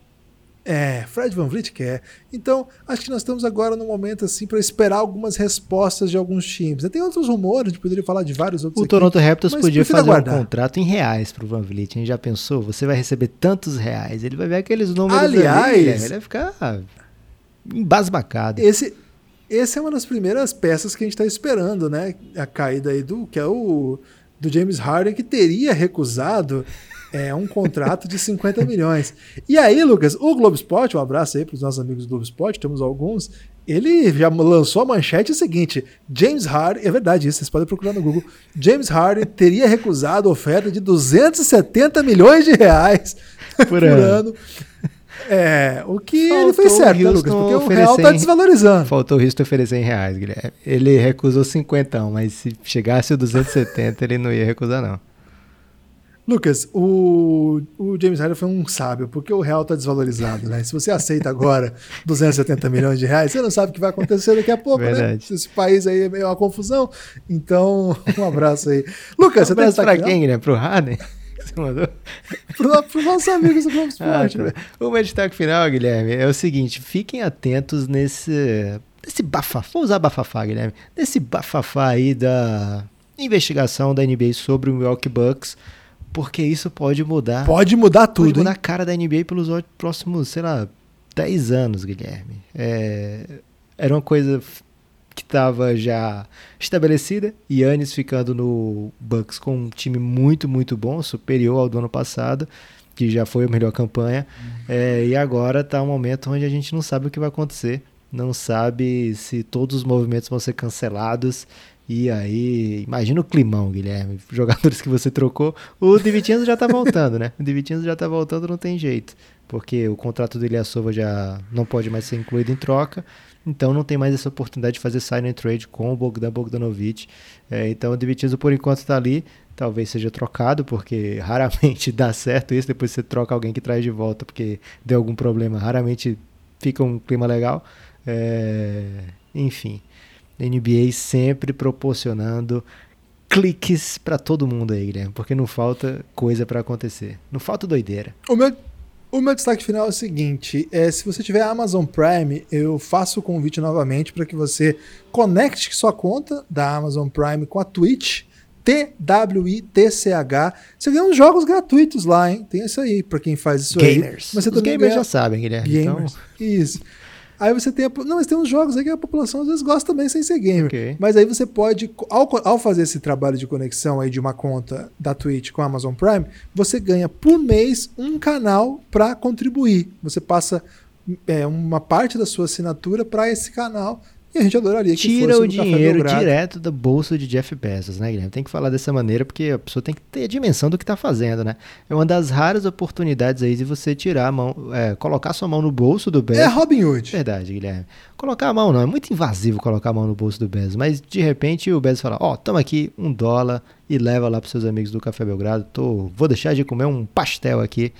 É, Fred Van Vliet quer. Então, acho que nós estamos agora no momento assim para esperar algumas respostas de alguns times. Tem outros rumores, a gente poderia falar de vários outros. O aqui, Toronto Raptors podia fazer aguardar. um contrato em reais para o Van Vliet. A gente já pensou? Você vai receber tantos reais. Ele vai ver aqueles números Aliás, ali, ele vai ficar embasbacado. Esse, esse é uma das primeiras peças que a gente está esperando, né? A caída aí do que é o do James Harden que teria recusado é um contrato de 50 milhões. E aí, Lucas, o Globo Esporte, um abraço aí para os nossos amigos do Globo Esporte, temos alguns. Ele já lançou a manchete seguinte: James Harden, é verdade isso, vocês podem procurar no Google. James Harden teria recusado a oferta de 270 milhões de reais por, por ano. ano. É, o que Faltou ele fez certo, né, Lucas? Porque o real tá desvalorizando. Faltou o risco de oferecer em reais, Guilherme. Ele recusou 50, mas se chegasse o 270, ele não ia recusar, não. Lucas, o, o James Harden foi um sábio, porque o real está desvalorizado, né? Se você aceita agora 270 milhões de reais, você não sabe o que vai acontecer daqui a pouco, né? Verdade. né? Esse país aí é meio uma confusão. Então, um abraço aí. Lucas, um você abraço tem para quem, né? Pro Harden? Você mandou? Pro, pro nossos amigos do Globo Esporte, ah, né? O meu destaque final, Guilherme, é o seguinte: fiquem atentos nesse, nesse bafafá, vou usar bafafá, Guilherme, nesse bafafá aí da investigação da NBA sobre o Milwaukee Bucks porque isso pode mudar. Pode mudar tudo. Pode mudar hein? a cara da NBA pelos próximos, sei lá, 10 anos, Guilherme. É, era uma coisa que estava já estabelecida. Yannis ficando no Bucks com um time muito, muito bom, superior ao do ano passado, que já foi a melhor campanha. Uhum. É, e agora está um momento onde a gente não sabe o que vai acontecer. Não sabe se todos os movimentos vão ser cancelados e aí, imagina o climão, Guilherme. Jogadores que você trocou. O Divitinho já tá voltando, né? O Divitinho já tá voltando, não tem jeito. Porque o contrato dele, a Sova, já não pode mais ser incluído em troca. Então não tem mais essa oportunidade de fazer sign and trade com o Bogdan Bogdanovic. É, então o Divitinho, por enquanto, está ali. Talvez seja trocado, porque raramente dá certo isso. Depois você troca alguém que traz de volta porque deu algum problema. Raramente fica um clima legal. É, enfim. NBA sempre proporcionando cliques para todo mundo aí, Guilherme, porque não falta coisa para acontecer. Não falta doideira. O meu, o meu destaque final é o seguinte: é, se você tiver Amazon Prime, eu faço o convite novamente para que você conecte sua conta da Amazon Prime com a Twitch. T-W-I-T-C-H. Você ganha uns jogos gratuitos lá, hein? Tem isso aí, para quem faz isso gamers. aí. Mas você Os gamers ganha... já sabem, Guilherme. Gamers. Então... Isso. Aí você tem. A, não, mas tem uns jogos aí que a população às vezes gosta também sem ser gamer. Okay. Mas aí você pode, ao, ao fazer esse trabalho de conexão aí de uma conta da Twitch com a Amazon Prime, você ganha por mês um canal para contribuir. Você passa é, uma parte da sua assinatura para esse canal E a gente adoraria que Tira fosse o dinheiro direto do bolso de Jeff Bezos, né, Guilherme? Tem que falar dessa maneira porque a pessoa tem que ter a dimensão do que está fazendo, né? É uma das raras oportunidades aí de você tirar a mão, é, colocar sua mão no bolso do Bezos. É Robin Hood. Verdade, Guilherme. Colocar a mão não, é muito invasivo colocar a mão no bolso do Bezos, mas de repente o Bezos fala, ó, toma aqui um dólar e leva lá para seus amigos do Café Belgrado, tô, vou deixar de comer um pastel aqui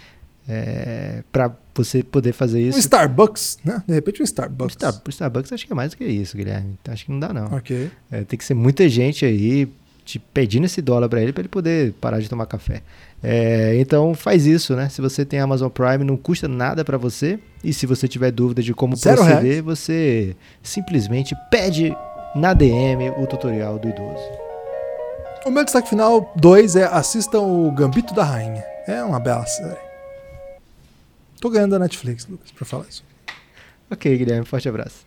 é, para você poder fazer Um isso. Starbucks, né? De repente um Starbucks. Star- o Starbucks acho que é mais do que isso, Guilherme. Acho que não dá não. Ok. É, tem que ser muita gente aí te pedindo esse dólar para ele para ele poder parar de tomar café. É, então faz isso, né? Se você tem Amazon Prime, não custa nada para você. E se você tiver dúvida de como Zero proceder, reais. você simplesmente pede na DM o tutorial do idoso. O meu destaque final 2 é assistam o Gambito da Rainha. É uma bela série. Tô ganhando da Netflix, Lucas, pra falar isso. Ok, Guilherme, forte abraço.